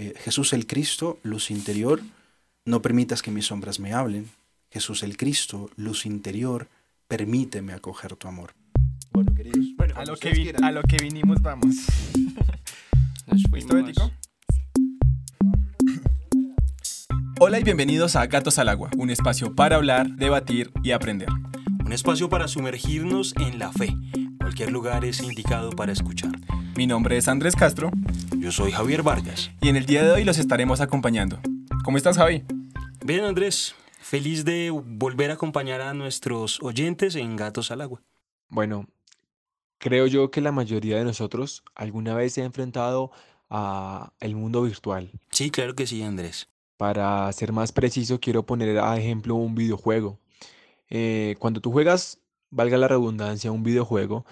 Eh, Jesús el Cristo, luz interior, no permitas que mis sombras me hablen. Jesús el Cristo, luz interior, permíteme acoger tu amor. Bueno, queridos. a, lo que a lo que vinimos, vamos. Hola y bienvenidos a Gatos al Agua, un espacio para hablar, debatir y aprender. Un espacio para sumergirnos en la fe. Cualquier lugar es indicado para escuchar. Mi nombre es Andrés Castro. Yo soy Javier Vargas. Y en el día de hoy los estaremos acompañando. ¿Cómo estás, Javi? Bien, Andrés. Feliz de volver a acompañar a nuestros oyentes en Gatos al Agua. Bueno, creo yo que la mayoría de nosotros alguna vez se ha enfrentado a el mundo virtual. Sí, claro que sí, Andrés. Para ser más preciso, quiero poner a ejemplo un videojuego. Eh, cuando tú juegas, valga la redundancia, un videojuego,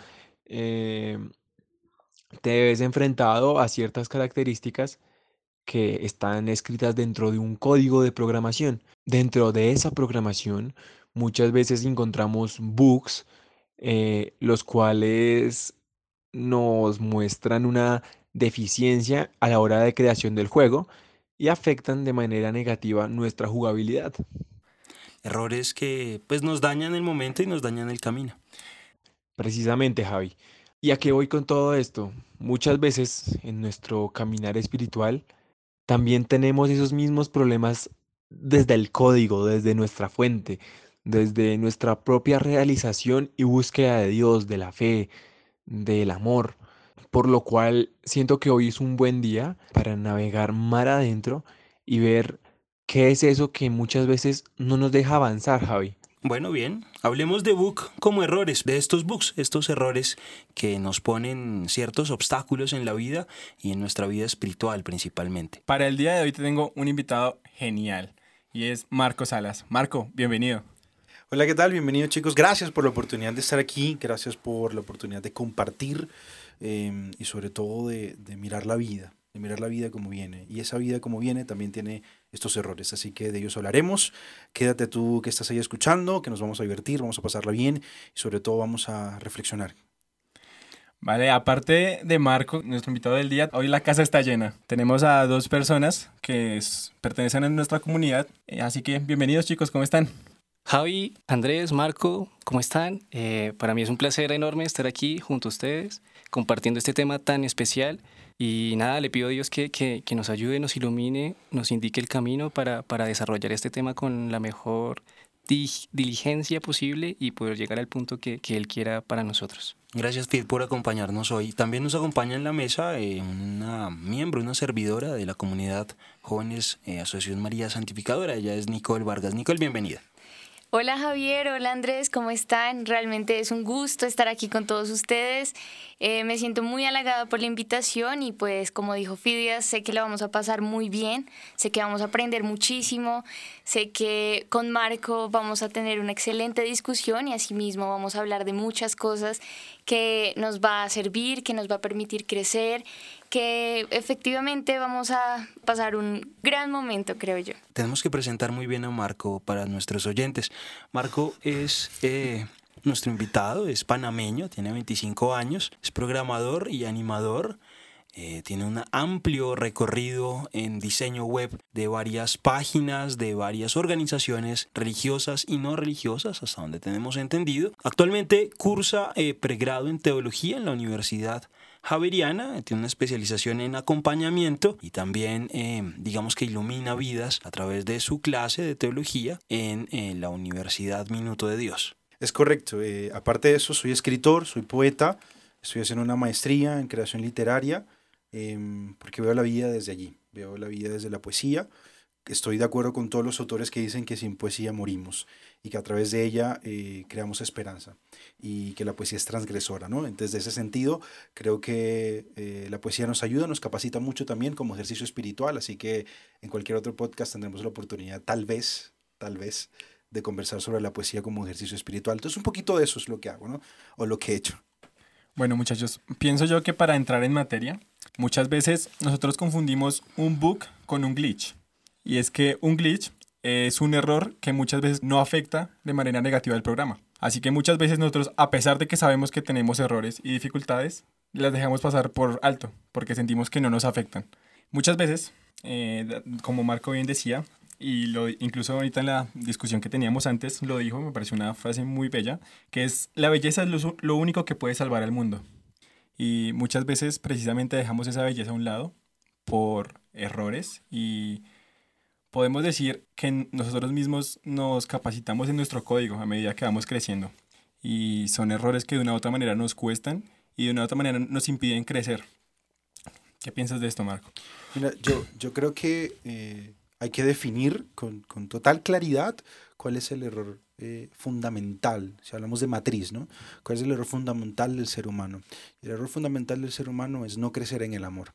eh, te ves enfrentado a ciertas características que están escritas dentro de un código de programación. Dentro de esa programación muchas veces encontramos bugs, eh, los cuales nos muestran una deficiencia a la hora de creación del juego y afectan de manera negativa nuestra jugabilidad. Errores que pues nos dañan el momento y nos dañan el camino. Precisamente, Javi. ¿Y a qué voy con todo esto? Muchas veces en nuestro caminar espiritual también tenemos esos mismos problemas desde el código, desde nuestra fuente, desde nuestra propia realización y búsqueda de Dios, de la fe, del amor. Por lo cual siento que hoy es un buen día para navegar mar adentro y ver qué es eso que muchas veces no nos deja avanzar, Javi. Bueno, bien, hablemos de bug como errores, de estos bugs, estos errores que nos ponen ciertos obstáculos en la vida y en nuestra vida espiritual principalmente. Para el día de hoy te tengo un invitado genial y es Marco Salas. Marco, bienvenido. Hola, ¿qué tal? Bienvenido chicos. Gracias por la oportunidad de estar aquí, gracias por la oportunidad de compartir em, y sobre todo de mirar la vida de mirar la vida como viene. Y esa vida como viene también tiene estos errores. Así que de ellos hablaremos. Quédate tú que estás ahí escuchando, que nos vamos a divertir, vamos a pasarla bien y sobre todo vamos a reflexionar. Vale, aparte de Marco, nuestro invitado del día, hoy la casa está llena. Tenemos a dos personas que pertenecen a nuestra comunidad. Eh, así que bienvenidos chicos, ¿cómo están? Javi, Andrés, Marco, ¿cómo están? Eh, para mí es un placer enorme estar aquí junto a ustedes, compartiendo este tema tan especial y nada, le pido a Dios que, que, que nos ayude, nos ilumine, nos indique el camino para, para desarrollar este tema con la mejor diligencia posible y poder llegar al punto que, que, Él quiera para nosotros. Gracias, Phil, por acompañarnos hoy. También nos acompaña en la mesa eh, una miembro, una servidora de la comunidad Jóvenes eh, Asociación María Santificadora. Ella es Nicole Vargas. Nicole, bienvenida. Hola Javier, hola Andrés, ¿cómo están? Realmente es un gusto estar aquí con todos ustedes. Eh, me siento muy halagada por la invitación y pues como dijo Fidias, sé que la vamos a pasar muy bien, sé que vamos a aprender muchísimo, sé que con Marco vamos a tener una excelente discusión y asimismo vamos a hablar de muchas cosas que nos va a servir, que nos va a permitir crecer que efectivamente vamos a pasar un gran momento, creo yo. Tenemos que presentar muy bien a Marco para nuestros oyentes. Marco es eh, nuestro invitado, es panameño, tiene 25 años, es programador y animador. Eh, tiene un amplio recorrido en diseño web de varias páginas, de varias organizaciones religiosas y no religiosas, hasta donde tenemos entendido. Actualmente cursa eh, pregrado en teología en la Universidad Javeriana, tiene una especialización en acompañamiento y también, eh, digamos que ilumina vidas a través de su clase de teología en, la Universidad Minuto de Dios. Es correcto. Eh, aparte de eso, soy escritor, soy poeta, estoy haciendo una maestría en creación literaria, em, porque veo la vida desde allí, veo la vida desde la poesía estoy de acuerdo con todos los autores que dicen que sin poesía morimos y que a través de ella eh, creamos esperanza y que la poesía es transgresora, ¿no? Entonces, de ese sentido, creo que eh, la poesía nos ayuda, nos capacita mucho también como ejercicio espiritual, así que en cualquier otro podcast tendremos la oportunidad, tal vez, tal vez, de conversar sobre la poesía como ejercicio espiritual. Entonces, un poquito de eso es lo que hago, ¿no? O lo que he hecho. Bueno, muchachos, pienso yo que para entrar en materia, muchas veces nosotros confundimos un bug con un glitch. Y es que un glitch es un error que muchas veces no afecta de manera negativa el programa. Así que muchas veces nosotros, a pesar de que sabemos que tenemos errores y dificultades, las dejamos pasar por alto, porque sentimos que no nos afectan. Muchas veces eh, como Marco bien decía, y lo, incluso ahorita en la discusión que teníamos antes lo dijo, me pareció una frase muy bella, que es, la belleza es lo, lo único que puede salvar al mundo. Y muchas veces precisamente dejamos esa belleza a un lado por errores y podemos decir que nosotros mismos nos capacitamos en nuestro código a medida que vamos creciendo. Y son errores que de una u otra manera nos cuestan y de una u otra manera nos impiden crecer. ¿Qué piensas de esto, Marco? Mira, yo, yo creo que eh, hay que definir con, con, total claridad cuál es el error eh, fundamental, si hablamos de matriz, ¿no? ¿Cuál es el error fundamental del ser humano? El error fundamental del ser humano es no crecer en el amor,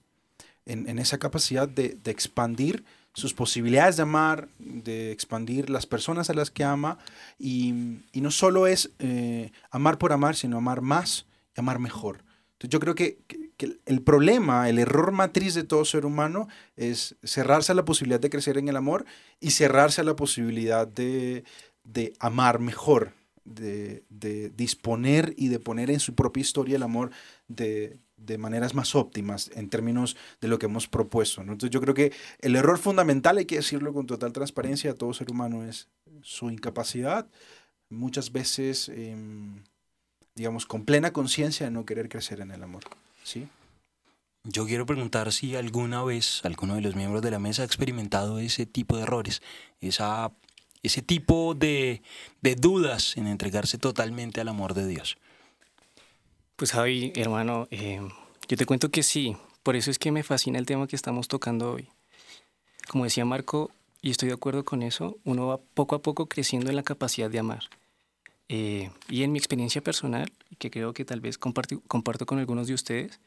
en, en esa capacidad de, de, expandir sus posibilidades de amar, de expandir las personas a las que ama, y, y no solo es eh, amar por amar, sino amar más y amar mejor. Entonces yo creo que, que, que, el problema, el error matriz de todo ser humano es cerrarse a la posibilidad de crecer en el amor y cerrarse a la posibilidad de, de amar mejor, de, de, disponer y de poner en su propia historia el amor de, de, maneras más óptimas en términos de lo que hemos propuesto. ¿no? Entonces yo creo que el error fundamental, hay que decirlo con total transparencia, a todo ser humano es su incapacidad, muchas veces, eh, digamos, con plena conciencia de no querer crecer en el amor. ¿sí? Yo quiero preguntar si alguna vez alguno de los miembros de la mesa ha experimentado ese tipo de errores, esa ese tipo de, de, dudas en entregarse totalmente al amor de Dios? Pues Javi, hermano, eh, yo te cuento que sí, por eso es que me fascina el tema que estamos tocando hoy. Como decía Marco, y estoy de acuerdo con eso, uno va poco a poco creciendo en la capacidad de amar. Eh, y en mi experiencia personal, que creo que tal vez comparto, comparto con algunos de ustedes,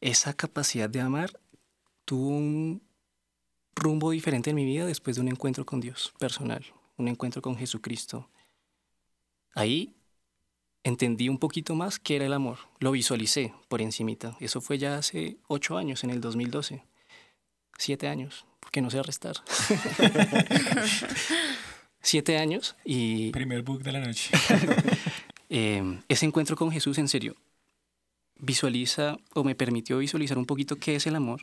esa capacidad de amar tuvo un, rumbo diferente en mi vida después de un encuentro con Dios personal, un encuentro con Jesucristo. Ahí entendí un poquito más qué era el amor, lo visualicé por encimita. Eso fue ya hace ocho años, en el 2012. Siete años, porque no sé restar. Siete años y... Primer book de la noche. eh, ese encuentro con Jesús, en serio, visualiza o me permitió visualizar un poquito qué es el amor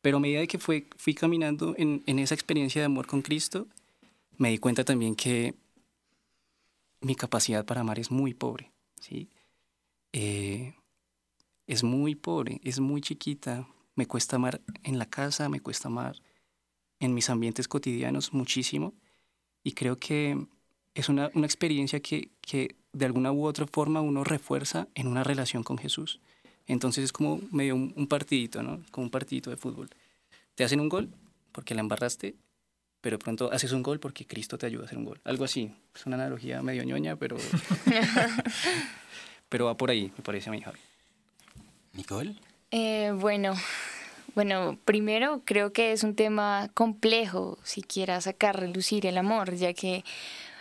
pero a medida que fue, fui caminando en, en, esa experiencia de amor con Cristo, me di cuenta también que mi capacidad para amar es muy pobre, ¿sí? Eh, es muy pobre, es muy chiquita. Me cuesta amar en la casa, me cuesta amar en mis ambientes cotidianos muchísimo. Y creo que es una, una experiencia que, que de alguna u otra forma uno refuerza en una relación con Jesús. Entonces es como medio un, un, partidito, ¿no? Como un partidito de fútbol. Te hacen un gol porque la embarraste, pero pronto haces un gol porque Cristo te ayuda a hacer un gol. Algo así. Es una analogía medio ñoña, pero... pero va por ahí, me parece a mí, Javi. ¿Nicole? Eh, bueno, bueno, primero creo que es un tema complejo si quiera sacar relucir el amor, ya que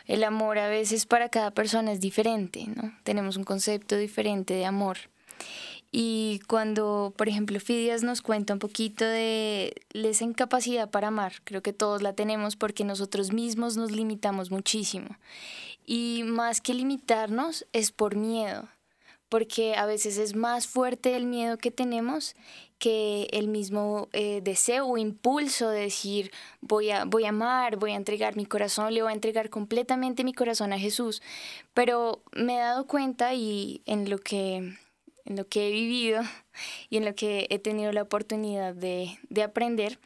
el amor a veces para cada persona es diferente, ¿no? Tenemos un concepto diferente de amor. Y cuando, por ejemplo, Fidias nos cuenta un poquito de esa incapacidad para amar, creo que todos la tenemos porque nosotros mismos nos limitamos muchísimo. Y más que limitarnos es por miedo, porque a veces es más fuerte el miedo que tenemos que el mismo eh, deseo o impulso de decir voy a, voy a amar, voy a entregar mi corazón, le voy a entregar completamente mi corazón a Jesús. Pero me he dado cuenta y en lo que en lo que he vivido y en lo que he tenido la oportunidad de, de aprender,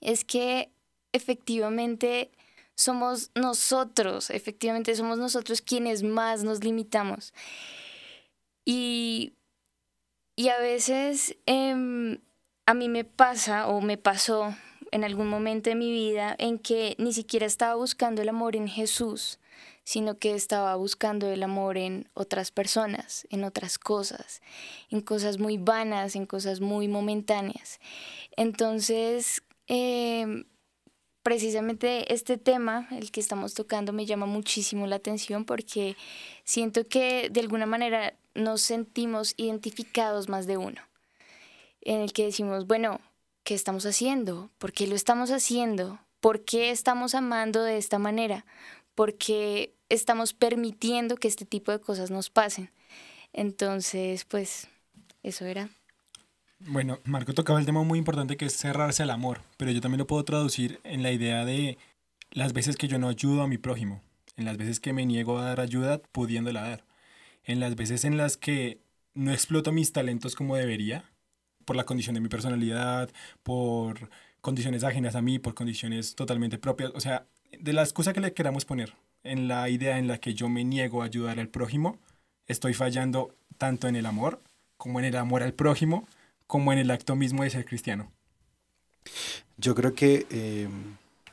es que efectivamente somos nosotros, efectivamente somos nosotros quienes más nos limitamos. Y, y a veces eh, a mí me pasa o me pasó en algún momento de mi vida en que ni siquiera estaba buscando el amor en Jesús, sino que estaba buscando el amor en otras personas, en otras cosas, en cosas muy vanas, en cosas muy momentáneas. Entonces, eh, precisamente este tema, el que estamos tocando, me llama muchísimo la atención porque siento que de alguna manera nos sentimos identificados más de uno, en el que decimos, bueno, ¿qué estamos haciendo? ¿Por qué lo estamos haciendo? ¿Por qué estamos amando de esta manera? Porque estamos permitiendo que este tipo de cosas nos pasen. Entonces, pues, eso era. Bueno, Marco tocaba el tema muy importante que es cerrarse al amor, pero yo también lo puedo traducir en la idea de las veces que yo no ayudo a mi prójimo, en las veces que me niego a dar ayuda pudiéndola dar, en las veces en las que no exploto mis talentos como debería, por la condición de mi personalidad, por condiciones ajenas a mí, por condiciones totalmente propias, o sea, de la excusa que le queramos poner, en la idea en la que yo me niego a ayudar al prójimo, estoy fallando tanto en el amor como en el amor al prójimo, como en el acto mismo de ser cristiano. Yo creo que eh,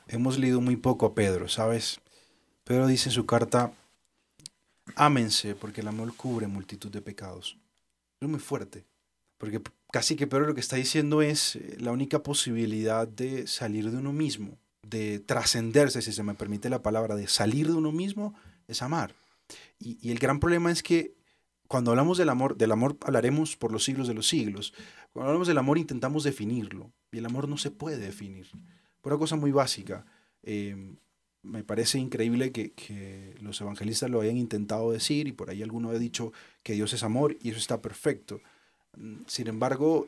hemos leído muy poco a Pedro, ¿sabes? Pedro dice en su carta, ámense porque el amor cubre multitud de pecados. Es muy fuerte, porque casi que Pedro lo que está diciendo es eh, la única posibilidad de salir de uno mismo, de trascenderse, si se me permite la palabra, de salir de uno mismo, es amar. Y, y el gran problema es que cuando hablamos del amor, del amor hablaremos por los siglos de los siglos. Cuando hablamos del amor intentamos definirlo y el amor no se puede definir. Por una cosa muy básica. Eh, me parece increíble que, que, los evangelistas lo hayan intentado decir y por ahí alguno ha dicho que Dios es amor y eso está perfecto. Sin embargo,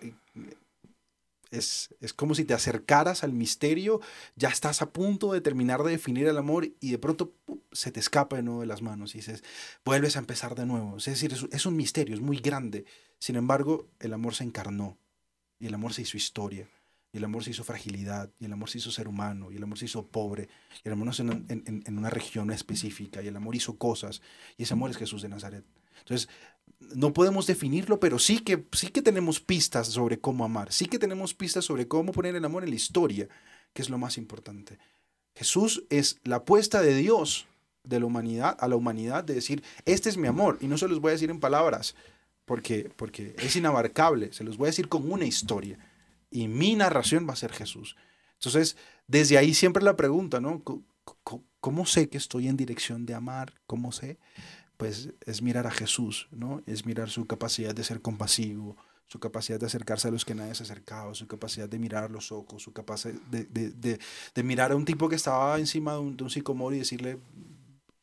es, es, como si te acercaras al misterio, ya estás a punto de terminar de definir el amor y de pronto se te escapa de nuevo de las manos y dices, vuelves a empezar de nuevo. Es decir, es, un misterio, es muy grande. Sin embargo, el amor se encarnó y el amor se hizo historia. Y el amor se hizo fragilidad, y el amor se hizo ser humano, y el amor se hizo pobre, y el amor se en, en, en una región específica, y el amor hizo cosas, y ese amor es Jesús de Nazaret. Entonces, no podemos definirlo, pero sí que, sí que tenemos pistas sobre cómo amar, sí que tenemos pistas sobre cómo poner el amor en la historia, que es lo más importante. Jesús es la apuesta de Dios de la humanidad a la humanidad de decir, este es mi amor, y no se los voy a decir en palabras, porque, porque es inabarcable, se los voy a decir con una historia, y mi narración va a ser Jesús. Entonces, desde ahí siempre la pregunta, ¿no? ¿Cómo sé que estoy en dirección de amar? ¿Cómo sé? Pues es mirar a Jesús, ¿no? Es mirar su capacidad de ser compasivo, su capacidad de acercarse a los que nadie se acercaba, su capacidad de mirar los ojos, su capacidad de, de, de, mirar a un tipo que estaba encima de un, de y decirle,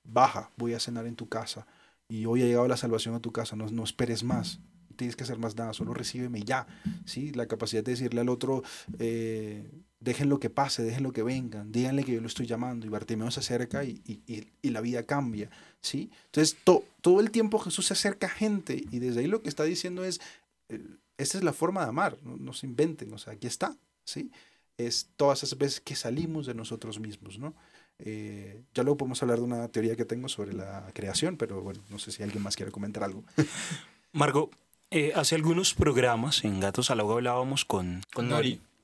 baja, voy a cenar en tu casa y hoy ha llegado la salvación a tu casa, no, no esperes más, tienes que hacer más nada, solo recíbeme ya, ¿sí? La capacidad de decirle al otro, eh, dejen lo que pase, dejen lo que vengan, díganle que yo lo estoy llamando y Bartimeo se acerca y, y, y la vida cambia, ¿sí? Entonces, to, todo el tiempo Jesús se acerca a gente y desde ahí lo que está diciendo es, eh, esta es la forma de amar, no, no, se inventen, o sea, aquí está, ¿sí? Es todas esas veces que salimos de nosotros mismos, ¿no? Eh, ya luego podemos hablar de una teoría que tengo sobre la creación, pero bueno, no sé si alguien más quiere comentar algo. Margo, eh, hace algunos programas en Gatos al Agua hablábamos con, con Nori. Nori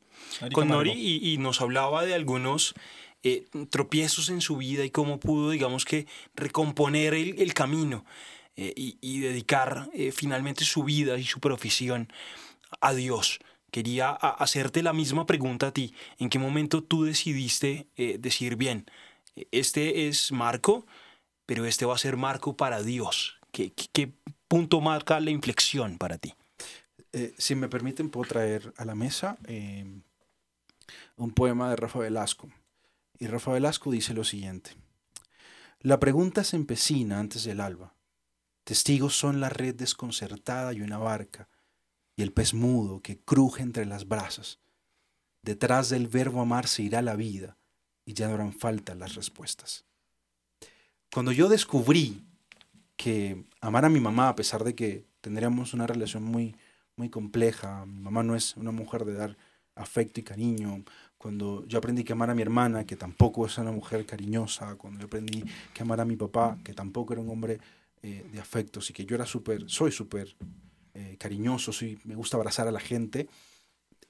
con Nori y, y, nos hablaba de algunos eh, tropiezos en su vida y cómo pudo, digamos que, recomponer el, el camino eh, y, y, dedicar eh, finalmente su vida y su profesión a Dios. Quería a, hacerte la misma pregunta a ti. ¿En qué momento tú decidiste eh, decir, bien, este es Marco, pero este va a ser Marco para Dios? ¿Qué, qué, qué punto marca la inflexión para ti? Eh, si me permiten, puedo traer a la mesa eh, un poema de Rafa Velasco. Y Rafa Velasco dice lo siguiente. La pregunta se empecina antes del alba. Testigos son la red desconcertada y una barca, y el pez mudo que cruje entre las brasas. Detrás del verbo amar se irá la vida, y ya no harán falta las respuestas. Cuando yo descubrí que amar a mi mamá, a pesar de que tendríamos una relación muy, muy compleja, mi mamá no es una mujer de dar afecto y cariño, cuando yo aprendí que amar a mi hermana, que tampoco es una mujer cariñosa, cuando yo aprendí que amar a mi papá, que tampoco era un hombre eh, de afectos y que yo era súper, soy súper eh, cariñoso, soy, me gusta abrazar a la gente,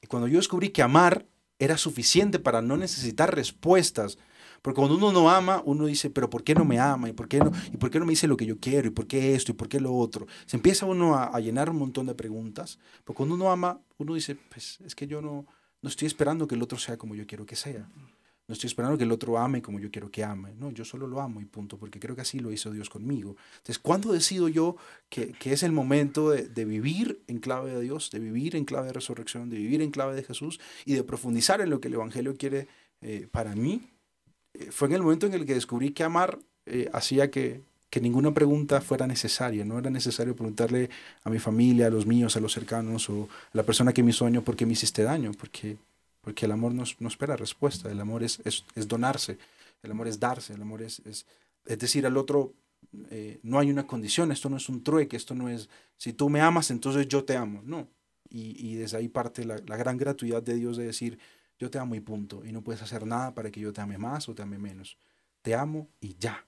y cuando yo descubrí que amar era suficiente para no necesitar respuestas, porque cuando uno no ama, uno dice, pero ¿por qué no me ama? ¿Y por qué no, ¿Y por qué no me dice lo que yo quiero? ¿Y por qué esto? ¿Y por qué lo otro? Se empieza uno a, a llenar un montón de preguntas, porque cuando uno ama, uno dice, pues es que yo no, no estoy esperando que el otro sea como yo quiero que sea. No estoy esperando que el otro ame como yo quiero que ame. No, yo solo lo amo y punto, porque creo que así lo hizo Dios conmigo. Entonces, ¿cuándo decido yo que, que es el momento de, de, vivir en clave de Dios, de vivir en clave de resurrección, de vivir en clave de Jesús y de profundizar en lo que el Evangelio quiere eh, para mí? Eh, fue en el momento en el que descubrí que amar eh, hacía que que ninguna pregunta fuera necesaria. No era necesario preguntarle a mi familia, a los míos, a los cercanos o a la persona que me hizo por qué me hiciste daño, porque, porque el amor no, no espera respuesta. El amor es, es, es, donarse, el amor es darse, el amor es, es, es decir al otro, eh, no hay una condición, esto no es un trueque, esto no es, si tú me amas, entonces yo te amo. No. Y, y desde ahí parte la, la gran gratuidad de Dios de decir, yo te amo y punto. Y no puedes hacer nada para que yo te ame más o te ame menos. Te amo y ya.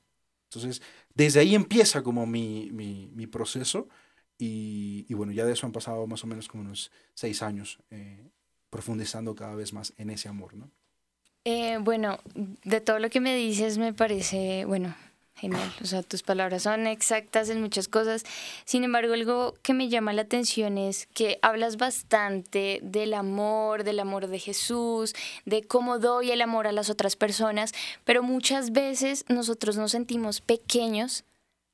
Entonces, desde ahí empieza como mi, mi, proceso y, y, bueno, ya de eso han pasado más o menos como unos seis años eh, profundizando cada vez más en ese amor, ¿no? Eh, bueno, de todo lo que me dices me parece, bueno, Genial, o sea, tus palabras son exactas en muchas cosas. Sin embargo, algo que me llama la atención es que hablas bastante del amor, del amor de Jesús, de cómo doy el amor a las otras personas, pero muchas veces nosotros nos sentimos pequeños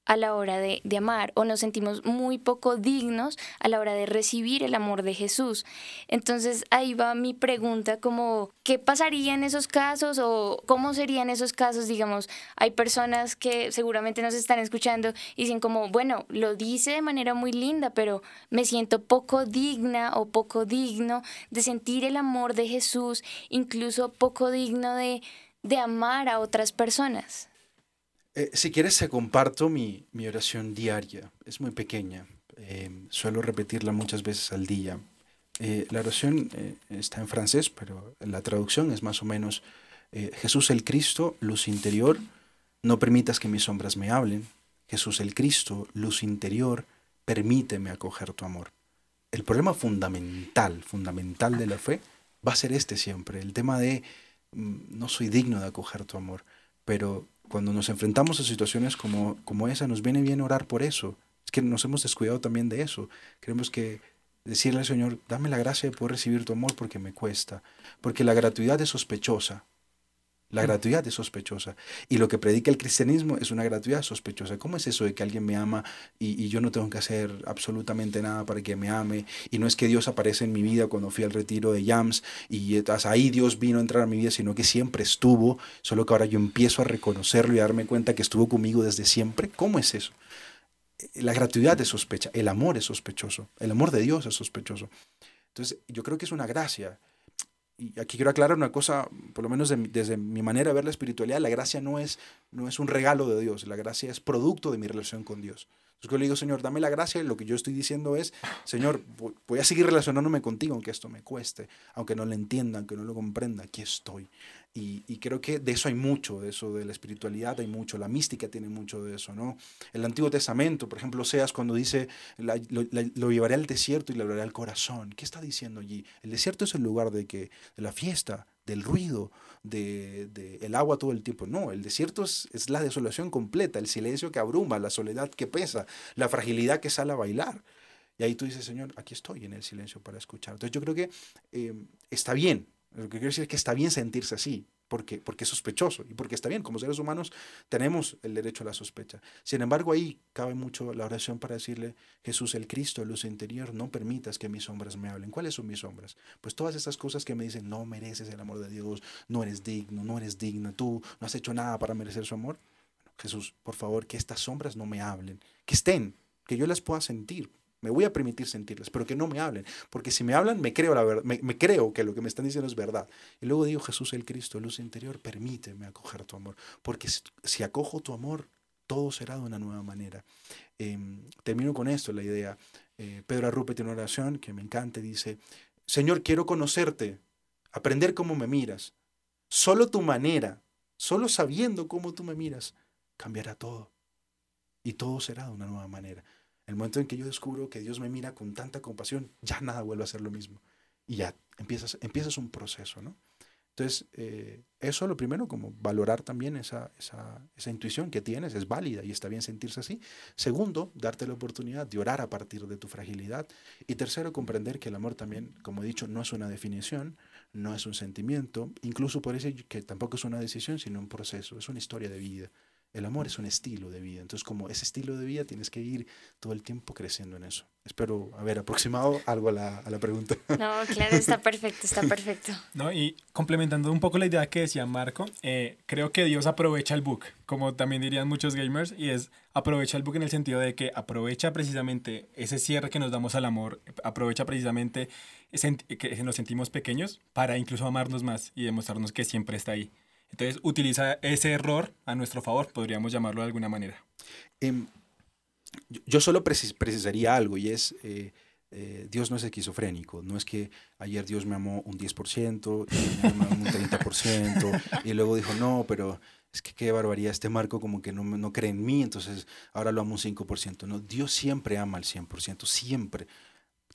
a la hora de, de, amar o nos sentimos muy poco dignos a la hora de recibir el amor de Jesús. Entonces ahí va mi pregunta como, ¿qué pasaría en esos casos o cómo serían esos casos? Digamos, hay personas que seguramente nos están escuchando y dicen como, bueno, lo dice de manera muy linda, pero me siento poco digna o poco digno de sentir el amor de Jesús, incluso poco digno de, de amar a otras personas. Eh, si quieres, te comparto mi, mi, oración diaria. Es muy pequeña. Eh, suelo repetirla muchas veces al día. Eh, la oración eh, está en francés, pero la traducción es más o menos, Jesús el Cristo, luz interior, no permitas que mis sombras me hablen. Jesús el Cristo, luz interior, permíteme acoger tu amor. El problema fundamental, fundamental de la fe va a ser este siempre, el tema de mm, no soy digno de acoger tu amor, pero cuando nos enfrentamos a situaciones como, como esa, nos viene bien orar por eso. Es que nos hemos descuidado también de eso. Queremos que decirle al Señor, dame la gracia de poder recibir tu amor porque me cuesta. Porque la gratuidad es sospechosa. La gratuidad es sospechosa. Y lo que predica el cristianismo es una gratuidad sospechosa. ¿Cómo es eso de que alguien me ama y, y, yo no tengo que hacer absolutamente nada para que me ame? Y no es que Dios aparece en mi vida cuando fui al retiro de Yams y hasta ahí Dios vino a entrar a mi vida, sino que siempre estuvo, solo que ahora yo empiezo a reconocerlo y a darme cuenta que estuvo conmigo desde siempre. ¿Cómo es eso? La gratuidad es sospecha, el amor es sospechoso, el amor de Dios es sospechoso. Entonces, yo creo que es una gracia y aquí quiero aclarar una cosa, por lo menos de, desde mi manera de ver la espiritualidad, la gracia no es, no es un regalo de Dios, la gracia es producto de mi relación con Dios. Entonces yo le digo, Señor, dame la gracia y lo que yo estoy diciendo es, Señor, voy a seguir relacionándome contigo aunque esto me cueste, aunque no lo entienda, aunque no lo comprenda, aquí estoy. Y, creo que de eso hay mucho, de eso de la espiritualidad hay mucho, la mística tiene mucho de eso, ¿no? El Antiguo Testamento, por ejemplo, Seas cuando dice, lo, la, lo, llevaré al desierto y le hablaré al corazón. ¿Qué está diciendo allí? El desierto es el lugar de, que, de la fiesta, del ruido, de, de, el agua todo el tiempo. No, el desierto es, es la desolación completa, el silencio que abruma, la soledad que pesa, la fragilidad que sale a bailar. Y ahí tú dices, Señor, aquí estoy en el silencio para escuchar. Entonces yo creo que eh, está bien lo que quiero decir es que está bien sentirse así, porque, porque es sospechoso y porque está bien, como seres humanos tenemos el derecho a la sospecha. Sin embargo, ahí cabe mucho la oración para decirle, Jesús el Cristo, luz interior, no permitas que mis sombras me hablen. ¿Cuáles son mis sombras? Pues todas esas cosas que me dicen, no mereces el amor de Dios, no eres digno, no eres digna, tú no has hecho nada para merecer su amor. Jesús, por favor, que estas sombras no me hablen, que estén, que yo las pueda sentir, me voy a permitir sentirlas, pero que no me hablen, porque si me hablan, me creo la verdad, me, me, creo que lo que me están diciendo es verdad. Y luego digo, Jesús el Cristo, luz interior, permíteme acoger tu amor, porque si, acojo tu amor, todo será de una nueva manera. Eh, termino con esto, la idea. Eh, Pedro Arrupe tiene una oración que me encanta, dice, Señor, quiero conocerte, aprender cómo me miras. Solo tu manera, solo sabiendo cómo tú me miras, cambiará todo. Y todo será de una nueva manera. El momento en que yo descubro que Dios me mira con tanta compasión, ya nada vuelve a ser lo mismo. Y ya empiezas, empiezas un proceso, ¿no? Entonces, eh, eso lo primero, como valorar también esa, esa, esa, intuición que tienes, es válida y está bien sentirse así. Segundo, darte la oportunidad de orar a partir de tu fragilidad. Y tercero, comprender que el amor también, como he dicho, no es una definición, no es un sentimiento, incluso por eso que tampoco es una decisión, sino un proceso, es una historia de vida. El amor es un estilo de vida. Entonces, como ese estilo de vida, tienes que ir todo el tiempo creciendo en eso. Espero haber aproximado algo a la, a la pregunta. No, claro, está perfecto, está perfecto. ¿no? Y complementando un poco la idea que decía Marco, eh, creo que Dios aprovecha el book, como también dirían muchos gamers, y es aprovecha el book en el sentido de que aprovecha precisamente ese cierre que nos damos al amor, aprovecha precisamente ese, que nos sentimos pequeños para incluso amarnos más y demostrarnos que siempre está ahí. Entonces utiliza ese error a nuestro favor, podríamos llamarlo de alguna manera. Em, yo solo precisaría algo y es, eh, eh, Dios no es esquizofrénico, no es que ayer Dios me amó un 10% y me amó un 30% y luego dijo, no, pero es que qué barbaridad, este Marco como que no, no cree en mí, entonces ahora lo amo un 5%. No, Dios siempre ama al 100%, siempre.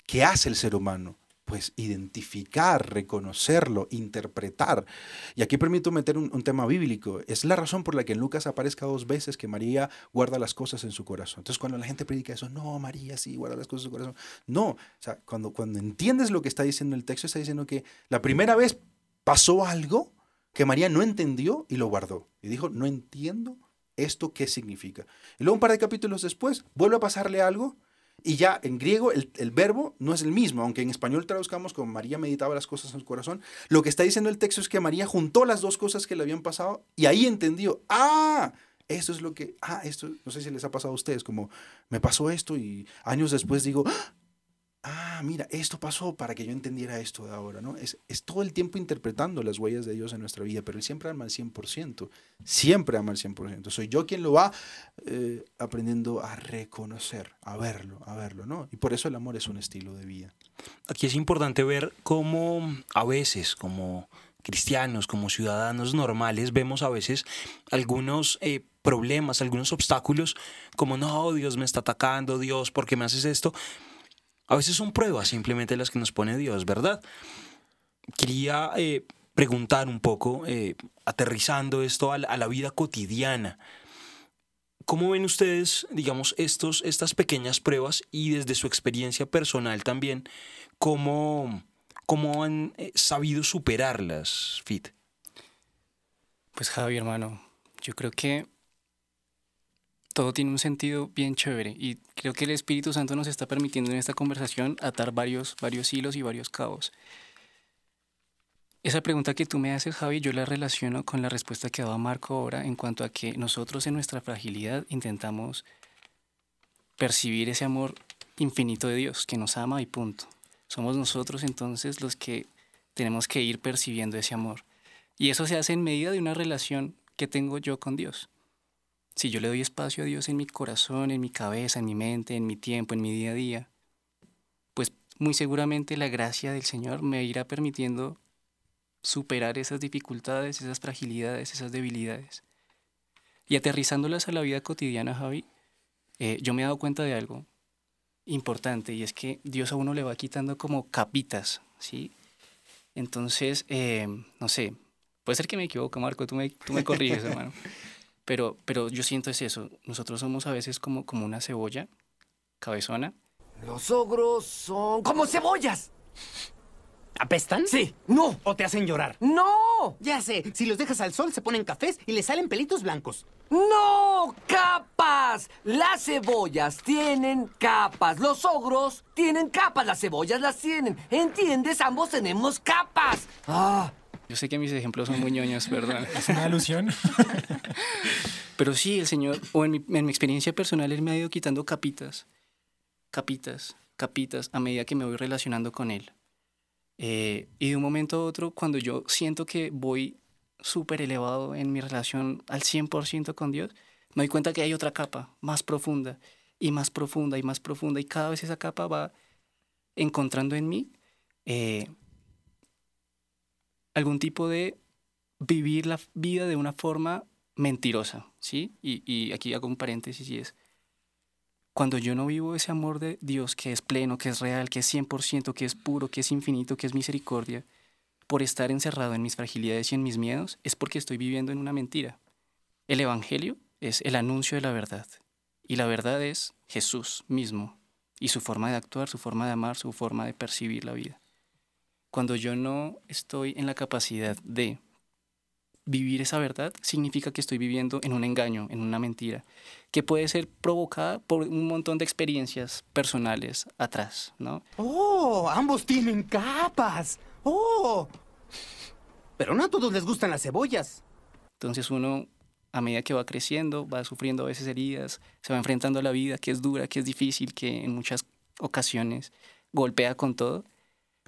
¿Qué hace el ser humano? Pues identificar, reconocerlo, interpretar. Y aquí permito meter un, tema bíblico. Es la razón por la que en Lucas aparezca dos veces que María guarda las cosas en su corazón. Entonces cuando la gente predica eso, no, María sí guarda las cosas en su corazón. No, o sea, cuando, cuando entiendes lo que está diciendo el texto, está diciendo que la primera vez pasó algo que María no entendió y lo guardó. Y dijo, no entiendo esto qué significa. Y luego un par de capítulos después, vuelve a pasarle algo y ya en griego el, verbo no es el mismo, aunque en español traduzcamos como María meditaba las cosas en su corazón. Lo que está diciendo el texto es que María juntó las dos cosas que le habían pasado y ahí entendió, ah, esto es lo que, ah, esto, no sé si les ha pasado a ustedes, como me pasó esto y años después digo, ¡Ah! Ah, mira, esto pasó para que yo entendiera esto de ahora, ¿no? Es, es, todo el tiempo interpretando las huellas de Dios en nuestra vida, pero Él siempre ama al 100%, siempre ama al 100%. Soy yo quien lo va eh, aprendiendo a reconocer, a verlo, a verlo, ¿no? Y por eso el amor es un estilo de vida. Aquí es importante ver cómo a veces, como cristianos, como ciudadanos normales, vemos a veces algunos... Eh, problemas, algunos obstáculos, como no, Dios me está atacando, Dios, ¿por qué me haces esto? A veces son pruebas simplemente las que nos pone Dios, ¿verdad? Quería eh, preguntar un poco, eh, aterrizando esto a la, vida cotidiana. ¿Cómo ven ustedes, digamos, estos, estas pequeñas pruebas y desde su experiencia personal también, cómo, cómo han eh, sabido superarlas, Fit? Pues Javi, hermano, yo creo que todo tiene un sentido bien chévere y creo que el Espíritu Santo nos está permitiendo en esta conversación atar varios, varios hilos y varios cabos. Esa pregunta que tú me haces, Javi, yo la relaciono con la respuesta que daba Marco ahora en cuanto a que nosotros en nuestra fragilidad intentamos percibir ese amor infinito de Dios que nos ama y punto. Somos nosotros entonces los que tenemos que ir percibiendo ese amor. Y eso se hace en medida de una relación que tengo yo con Dios si yo le doy espacio a Dios en mi corazón, en mi cabeza, en mi mente, en mi tiempo, en mi día a día, pues muy seguramente la gracia del Señor me irá permitiendo superar esas dificultades, esas fragilidades, esas debilidades. Y aterrizándolas a la vida cotidiana, Javi, eh, yo me he dado cuenta de algo importante y es que Dios a uno le va quitando como capitas, ¿sí? Entonces, eh, no sé, puede ser que me equivoque, Marco, tú me, tú me corriges, hermano. Pero, pero yo siento es eso. Nosotros somos a veces como, como una cebolla cabezona. Los ogros son como cebollas. ¿Apestan? Sí. No. ¿O te hacen llorar? No. Ya sé. Si los dejas al sol se ponen cafés y les salen pelitos blancos. No. Capas. Las cebollas tienen capas. Los ogros tienen capas. Las cebollas las tienen. ¿Entiendes? Ambos tenemos capas. Ah. Yo sé que mis ejemplos son muy ñoños, perdón. Es una alusión. Pero sí, el Señor, o en mi, en mi experiencia personal, Él me ha ido quitando capitas, capitas, capitas, a medida que me voy relacionando con Él. Eh, y de un momento a otro, cuando yo siento que voy súper elevado en mi relación al 100% con Dios, me doy cuenta que hay otra capa más profunda y más profunda y más profunda. Y cada vez esa capa va encontrando en mí eh, algún tipo de vivir la vida de una forma mentirosa, ¿sí? Y, aquí hago un paréntesis y es, cuando yo no vivo ese amor de Dios que es pleno, que es real, que es 100%, que es puro, que es infinito, que es misericordia, por estar encerrado en mis fragilidades y en mis miedos, es porque estoy viviendo en una mentira. El Evangelio es el anuncio de la verdad. Y la verdad es Jesús mismo y su forma de actuar, su forma de amar, su forma de percibir la vida cuando yo no estoy en la capacidad de vivir esa verdad significa que estoy viviendo en un engaño, en una mentira, que puede ser provocada por un montón de experiencias personales atrás, ¿no? ¡Oh! Ambos tienen capas. ¡Oh! Pero no a todos les gustan las cebollas. Entonces uno, a medida que va creciendo, va sufriendo a veces heridas, se va enfrentando a la vida, que es dura, que es difícil, que en muchas ocasiones golpea con todo,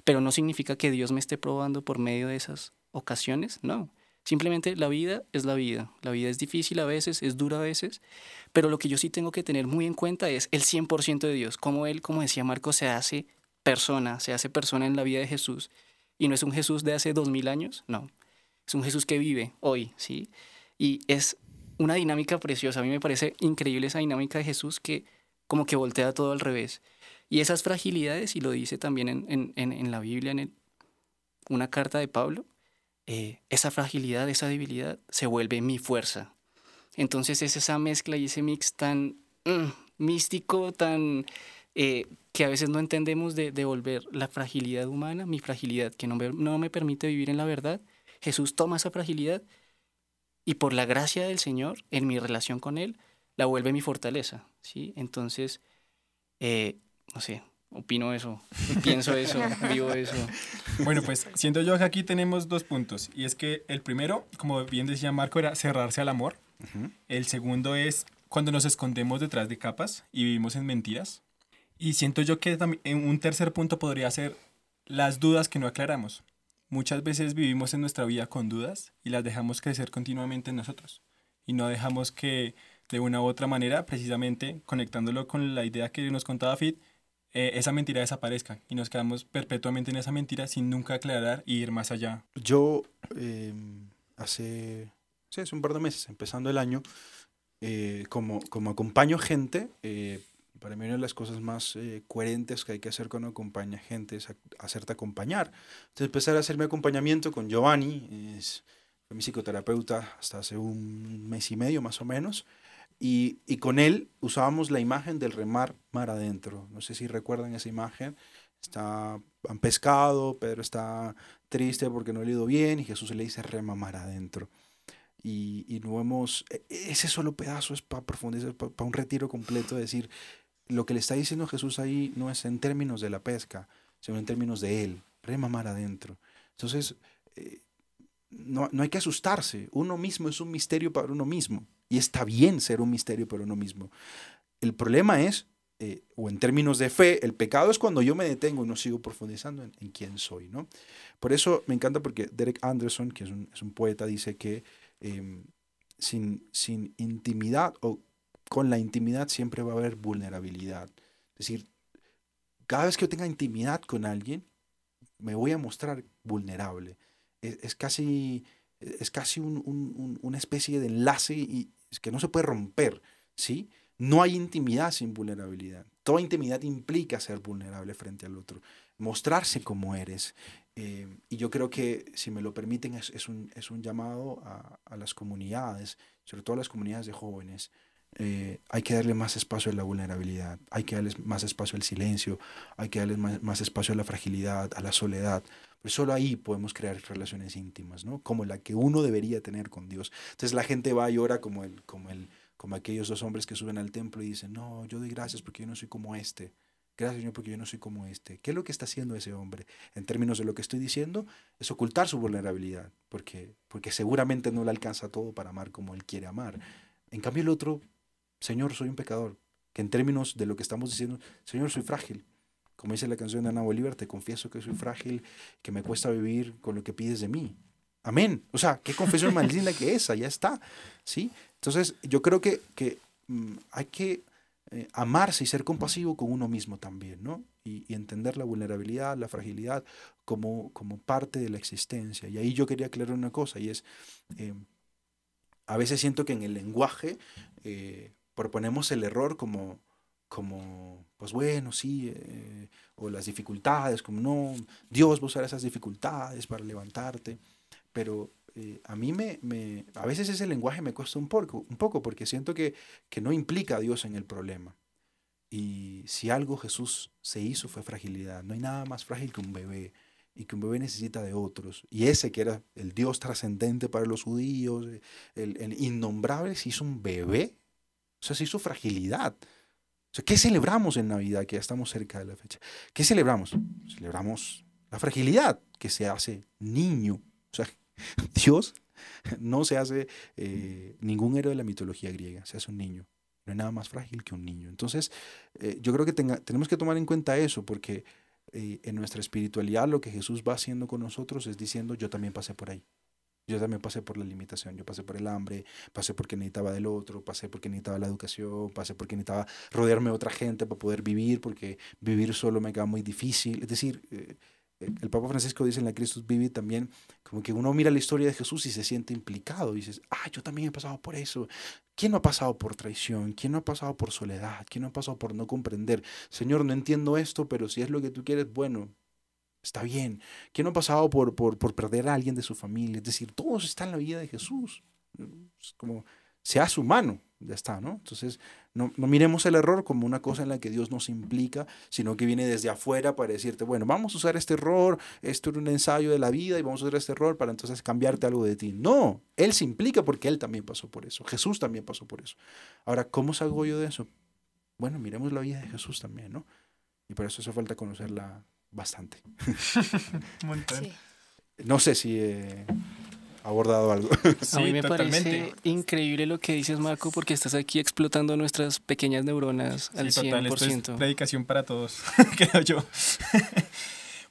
pero no significa que Dios me esté probando por medio de esas ocasiones, no. Simplemente la vida es la vida. La vida es difícil a veces, es dura a veces, pero lo que yo sí tengo que tener muy en cuenta es el 100% de Dios, como Él, como decía Marco, se hace persona, se hace persona en la vida de Jesús. Y no es un Jesús de hace dos mil años, no. Es un Jesús que vive hoy, ¿sí? Y es una dinámica preciosa. A mí me parece increíble esa dinámica de Jesús que como que voltea todo al revés. Y esas fragilidades, y lo dice también en, en, en la Biblia, en una carta de Pablo, eh, esa fragilidad, esa debilidad se vuelve mi fuerza. Entonces es esa mezcla y ese mix tan mm, místico, tan eh, que a veces no entendemos de devolver la fragilidad humana, mi fragilidad, que no me, no me permite vivir en la verdad. Jesús toma esa fragilidad y por la gracia del Señor, en mi relación con Él, la vuelve mi fortaleza. ¿sí? Entonces, eh, no sé, opino eso, pienso eso, vivo eso. Bueno, pues siento yo que aquí tenemos dos puntos. Y es que el primero, como bien decía Marco, era cerrarse al amor. El segundo es cuando nos escondemos detrás de capas y vivimos en mentiras. Y siento yo que también un tercer punto podría ser las dudas que no aclaramos. Muchas veces vivimos en nuestra vida con dudas y las dejamos crecer continuamente en nosotros. Y no dejamos que de una u otra manera, precisamente conectándolo con la idea que nos contaba Fit, eh, esa mentira desaparezca y nos quedamos perpetuamente en esa mentira sin nunca aclarar y ir más allá. Yo eh, hace, sí, hace un par de meses, empezando el año, eh, como, como acompaño gente, eh, para mí una de las cosas más eh, coherentes que hay que hacer cuando acompaña gente es a- hacerte acompañar. Entonces empezar a hacer mi acompañamiento con Giovanni, es, fue mi psicoterapeuta hasta hace un mes y medio más o menos, y, y con él usábamos la imagen del remar mar adentro. No sé si recuerdan esa imagen. Está, han pescado, Pedro está triste porque no le ha ido bien y Jesús le dice rema mar adentro. Y, y no hemos, e- ese solo pedazo es para profundizar, para un retiro completo, decir, lo que le está diciendo Jesús ahí no es en términos de la pesca, sino en términos de Él, rema mar adentro. Entonces, eh, no, no hay que asustarse, uno mismo es un misterio para uno mismo, y está bien ser un misterio para uno mismo. El problema es, eh, o en términos de fe, el pecado es cuando yo me detengo y no sigo profundizando en, quién soy, ¿no? Por eso me encanta porque Derek Anderson, que es un, es un poeta, dice que em, sin, sin intimidad o con la intimidad siempre va a haber vulnerabilidad. Es decir, cada vez que yo tenga intimidad con alguien, me voy a mostrar vulnerable. Es, es casi, es casi un- un- un- una especie de enlace y que no se puede romper, ¿sí? No hay intimidad sin vulnerabilidad. Toda intimidad implica ser vulnerable frente al otro, mostrarse como eres. Eh, y yo creo que, si me lo permiten, es, es un, es un llamado a, a las comunidades, sobre todo a las comunidades de jóvenes. Eh, hay que darle más espacio a la vulnerabilidad, hay que darles más espacio al silencio, hay que darles más, más espacio a la fragilidad, a la soledad. Pero solo ahí podemos crear relaciones íntimas, ¿no? Como la que uno debería tener con Dios. Entonces la gente va y ora como, el, como, el, como aquellos dos hombres que suben al templo y dicen, no, yo doy gracias porque yo no soy como este. Gracias Señor porque yo no soy como este. ¿Qué es lo que está haciendo ese hombre? En términos de lo que estoy diciendo, es ocultar su vulnerabilidad, porque, porque seguramente no le alcanza todo para amar como él quiere amar. En cambio el otro, Señor, soy un pecador, que en términos de lo que estamos diciendo, Señor, soy frágil. Como dice la canción de Ana Bolívar, te confieso que soy frágil, que me cuesta vivir con lo que pides de mí. Amén. O sea, qué confesión más linda que esa, ya está. ¿Sí? Entonces, yo creo que, que mm, hay que eh, amarse y ser compasivo con uno mismo también, ¿no? Y, entender la vulnerabilidad, la fragilidad como, como parte de la existencia. Y ahí yo quería aclarar una cosa, y es, eh, a veces siento que en el lenguaje eh, proponemos el error como, como pues bueno, sí, eh, o las dificultades, como no, Dios va a usar esas dificultades para levantarte, pero eh, a mí me, me, a veces ese lenguaje me cuesta un poco, un poco porque siento que, que no implica a Dios en el problema. Y si algo Jesús se hizo fue fragilidad. No hay nada más frágil que un bebé. y que un bebé necesita de otros. Y ese que era el Dios trascendente para los judíos, el, el, innombrable, se hizo un bebé. O sea, se hizo fragilidad. ¿Qué celebramos en Navidad, que ya estamos cerca de la fecha? ¿Qué celebramos? Celebramos la fragilidad, que se hace niño. O sea, Dios no se hace eh, ningún héroe de la mitología griega, se hace un niño. No hay nada más frágil que un niño. Entonces, eh, yo creo que tenemos que tomar en cuenta eso, porque eh, en nuestra espiritualidad lo que Jesús va haciendo con nosotros es diciendo, yo también pasé por ahí. Yo también pasé por la limitación, yo pasé por el hambre, pasé porque necesitaba del otro, pasé porque necesitaba la educación, pasé porque necesitaba rodearme de otra gente para poder vivir, porque vivir solo me queda muy difícil. Es decir, eh, el Papa Francisco dice en la Christus Vivi también, como que uno mira la historia de Jesús y se siente implicado. Y dices, ah, yo también he pasado por eso. ¿Quién no ha pasado por traición? ¿Quién no ha pasado por soledad? ¿Quién no ha pasado por no comprender? Señor, no entiendo esto, pero si es lo que tú quieres, bueno, está bien. ¿Quién no ha pasado por, por, por perder a alguien de su familia? Es decir, todos están en la vida de Jesús. Es como, se hace humano, ya está, ¿no? Entonces, no, no, miremos el error como una cosa en la que Dios nos implica, sino que viene desde afuera para decirte, bueno, vamos a usar este error, esto es un ensayo de la vida y vamos a usar este error para entonces cambiarte algo de ti. No, Él se implica porque Él también pasó por eso, Jesús también pasó por eso. Ahora, ¿cómo salgo yo de eso? Bueno, miremos la vida de Jesús también, ¿no? Y por eso hace falta conocerla bastante. No sé si... Eh, abordado algo. a mí me parece increíble lo que dices, Marco, porque estás aquí explotando nuestras pequeñas neuronas al sí, 100%. Esto es predicación para todos, creo yo.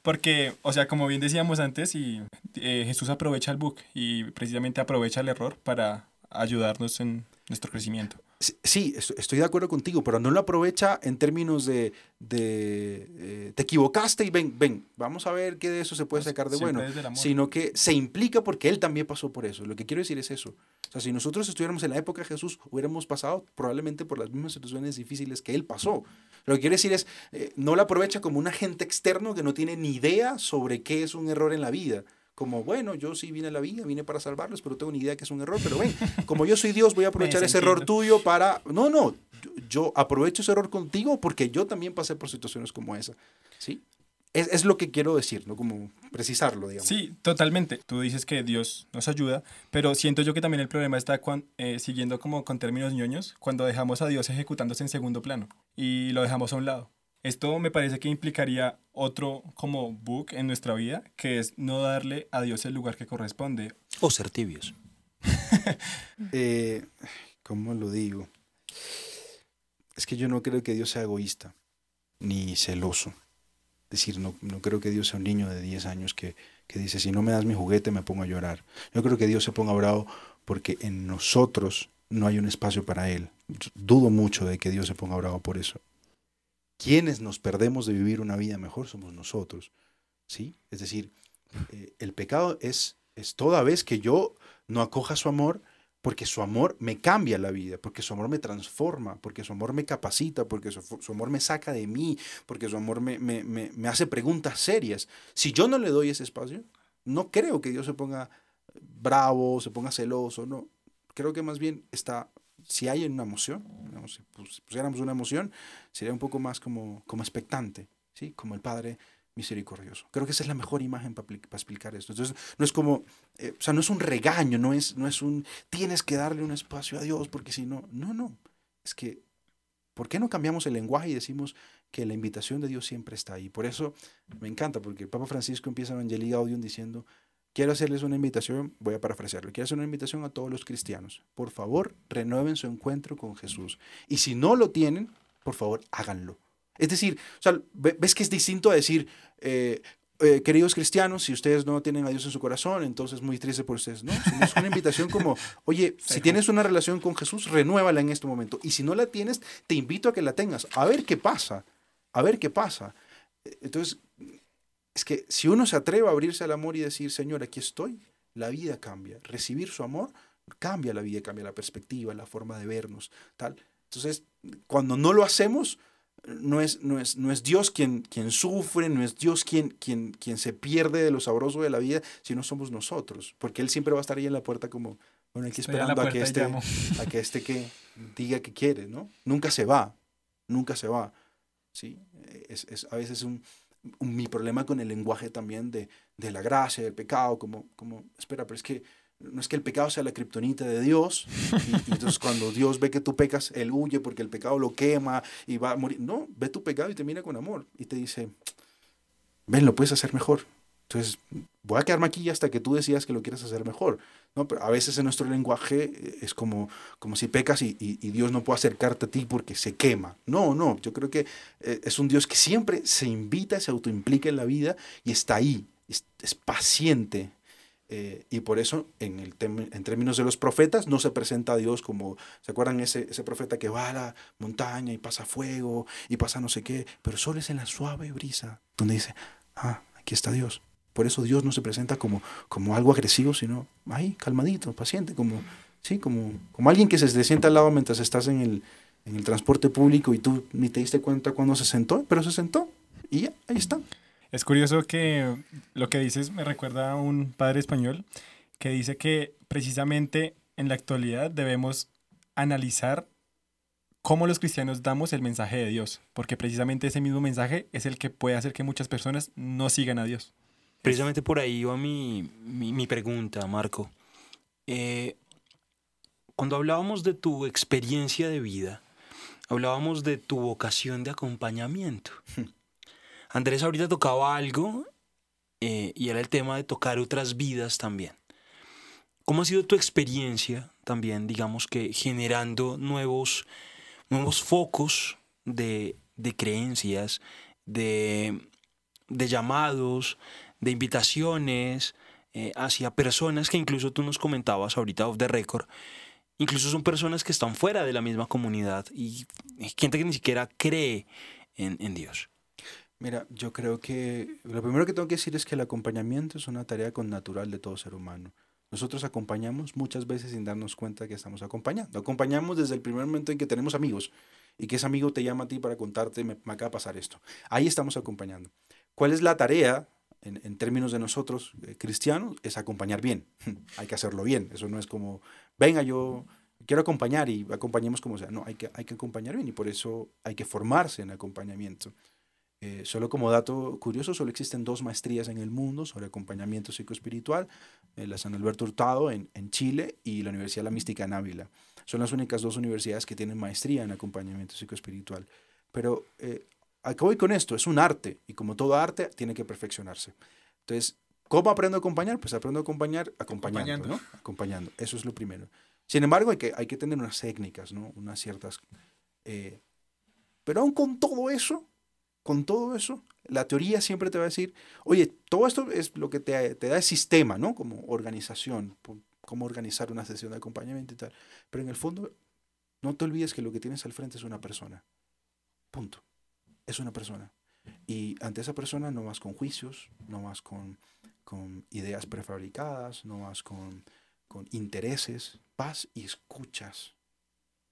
porque, o sea, como bien decíamos antes, y, eh, Jesús aprovecha el bug y precisamente aprovecha el error para ayudarnos en nuestro crecimiento. Sí, estoy de acuerdo contigo, pero no lo aprovecha en términos de, de eh, te equivocaste y ven, ven, vamos a ver qué de eso se puede pues, sacar de bueno, sino que se implica porque él también pasó por eso. Lo que quiero decir es eso. O sea, si nosotros estuviéramos en la época de Jesús, hubiéramos pasado probablemente por las mismas situaciones difíciles que él pasó. Lo que quiero decir es, eh, no lo aprovecha como un agente externo que no tiene ni idea sobre qué es un error en la vida como, bueno, yo sí vine a la vida, vine para salvarlos, pero tengo ni idea que es un error, pero ven, como yo soy Dios, voy a aprovechar ese error tuyo para... No, no, yo, aprovecho ese error contigo porque yo también pasé por situaciones como esa, ¿sí? Es, es, lo que quiero decir, ¿no? Como precisarlo, digamos. Sí, totalmente. Tú dices que Dios nos ayuda, pero siento yo que también el problema está cuando, eh, siguiendo como con términos ñoños, cuando dejamos a Dios ejecutándose en segundo plano y lo dejamos a un lado. Esto me parece que implicaría otro como book en nuestra vida, que es no darle a Dios el lugar que corresponde. O ser tibios. eh, ¿Cómo lo digo? Es que yo no creo que Dios sea egoísta ni celoso. Es decir, no, no creo que Dios sea un niño de 10 años que, que dice, si no me das mi juguete me pongo a llorar. Yo creo que Dios se ponga bravo porque en nosotros no hay un espacio para Él. Dudo mucho de que Dios se ponga bravo por eso quienes nos perdemos de vivir una vida mejor somos nosotros. ¿sí? Es decir, eh, el pecado es, es toda vez que yo no acoja su amor, porque su amor me cambia la vida, porque su amor me transforma, porque su amor me capacita, porque su, amor me saca de mí, porque su amor me, me, me, me, hace preguntas serias. Si yo no le doy ese espacio, no creo que Dios se ponga bravo, se ponga celoso, no. Creo que más bien está si hay una emoción, si pusiéramos una emoción, sería un poco más como, como expectante, ¿sí? como el Padre misericordioso. Creo que esa es la mejor imagen para, explicar esto. Entonces, no es como, eh, o sea, no es un regaño, no es, no es un, tienes que darle un espacio a Dios, porque si no, no, no. Es que, ¿por qué no cambiamos el lenguaje y decimos que la invitación de Dios siempre está ahí? Por eso me encanta, porque el Papa Francisco empieza Evangelii Gaudium diciendo, Quiero hacerles una invitación, voy a parafrasearlo, quiero hacer una invitación a todos los cristianos. Por favor, renueven su encuentro con Jesús. Y si no lo tienen, por favor, háganlo. Es decir, ves que es distinto a decir, eh, eh, queridos cristianos, si ustedes no tienen a Dios en su corazón, entonces muy triste por ustedes. No, es una invitación como, oye, si tienes una relación con Jesús, renuévala en este momento. Y si no la tienes, te invito a que la tengas. A ver qué pasa. A ver qué pasa. Entonces, es que si uno se atreve a abrirse al amor y decir, Señor, aquí estoy, la vida cambia. Recibir su amor cambia la vida, cambia la perspectiva, la forma de vernos, tal. Entonces, cuando no lo hacemos, no es, no es, no es Dios quien, quien sufre, no es Dios quien, quien, quien se pierde de lo sabroso de la vida, sino somos nosotros, porque Él siempre va a estar ahí en la puerta como, bueno, aquí esperando a que, este, a que este que diga que quiere, ¿no? Nunca se va, nunca se va, ¿sí? Es, es a veces un, mi problema con el lenguaje también de, de la gracia, del pecado, como, como, espera, pero es que no es que el pecado sea la kriptonita de Dios, y, entonces cuando Dios ve que tú pecas, Él huye porque el pecado lo quema y va a morir. No, ve tu pecado y te mira con amor y te dice, ven, lo puedes hacer mejor. Entonces, voy a quedarme aquí hasta que tú decidas que lo quieres hacer mejor. ¿no? Pero a veces en nuestro lenguaje eh, es como, como si pecas y, y, Dios no puede acercarte a ti porque se quema. No, no, yo creo que eh, es un Dios que siempre se invita, se autoimplica en la vida y está ahí, es, es paciente. Eh, y por eso, en, el en términos de los profetas, no se presenta a Dios como, ¿se acuerdan ese, ese profeta que va a la montaña y pasa fuego y pasa no sé qué? Pero solo es en la suave brisa donde dice, ah, aquí está Dios. Por eso Dios no se presenta como, como algo agresivo, sino ahí, calmadito, paciente, como, sí, como, como alguien que se, sienta al lado mientras estás en el, en el transporte público y tú ni te diste cuenta cuando se sentó, pero se sentó y ahí está. Es curioso que lo que dices me recuerda a un padre español que dice que precisamente en la actualidad debemos analizar cómo los cristianos damos el mensaje de Dios, porque precisamente ese mismo mensaje es el que puede hacer que muchas personas no sigan a Dios. Precisamente por ahí va mi, mi, pregunta, Marco. Eh, cuando hablábamos de tu experiencia de vida, hablábamos de tu vocación de acompañamiento. Andrés ahorita tocaba algo eh, y era el tema de tocar otras vidas también. ¿Cómo ha sido tu experiencia también, digamos que generando nuevos, nuevos focos de, de creencias, de, de llamados, de invitaciones eh, hacia personas que incluso tú nos comentabas ahorita off the record, incluso son personas que están fuera de la misma comunidad y gente que ni siquiera cree en, en Dios. Mira, yo creo que lo primero que tengo que decir es que el acompañamiento es una tarea con natural de todo ser humano. Nosotros acompañamos muchas veces sin darnos cuenta que estamos acompañando. Acompañamos desde el primer momento en que tenemos amigos y que ese amigo te llama a ti para contarte, me, me acaba de pasar esto. Ahí estamos acompañando. ¿Cuál es la tarea en, términos de nosotros eh, cristianos, es acompañar bien. hay que hacerlo bien. Eso no es como, venga, yo quiero acompañar y acompañemos como sea. No, hay que, hay que acompañar bien y por eso hay que formarse en acompañamiento. Eh, solo como dato curioso, solo existen dos maestrías en el mundo sobre acompañamiento psicoespiritual, eh, la San Alberto Hurtado en, en, Chile y la Universidad la Mística en Ávila. Son las únicas dos universidades que tienen maestría en acompañamiento psicoespiritual. Pero ¿A qué voy con esto? Es un arte y como todo arte tiene que perfeccionarse. Entonces, ¿cómo aprendo a acompañar? Pues aprendo a acompañar acompañando, ¿no? Acompañando. Eso es lo primero. Sin embargo, hay que, hay que tener unas técnicas, ¿no? Unas ciertas... Eh, pero aún con todo eso, con todo eso, la teoría siempre te va a decir, oye, todo esto es lo que te, te da el sistema, ¿no? Como organización, cómo organizar una sesión de acompañamiento y tal. Pero en el fondo, no te olvides que lo que tienes al frente es una persona. Punto es una persona. Y ante esa persona no vas con juicios, no vas con, con ideas prefabricadas, no vas con, con intereses, vas y escuchas.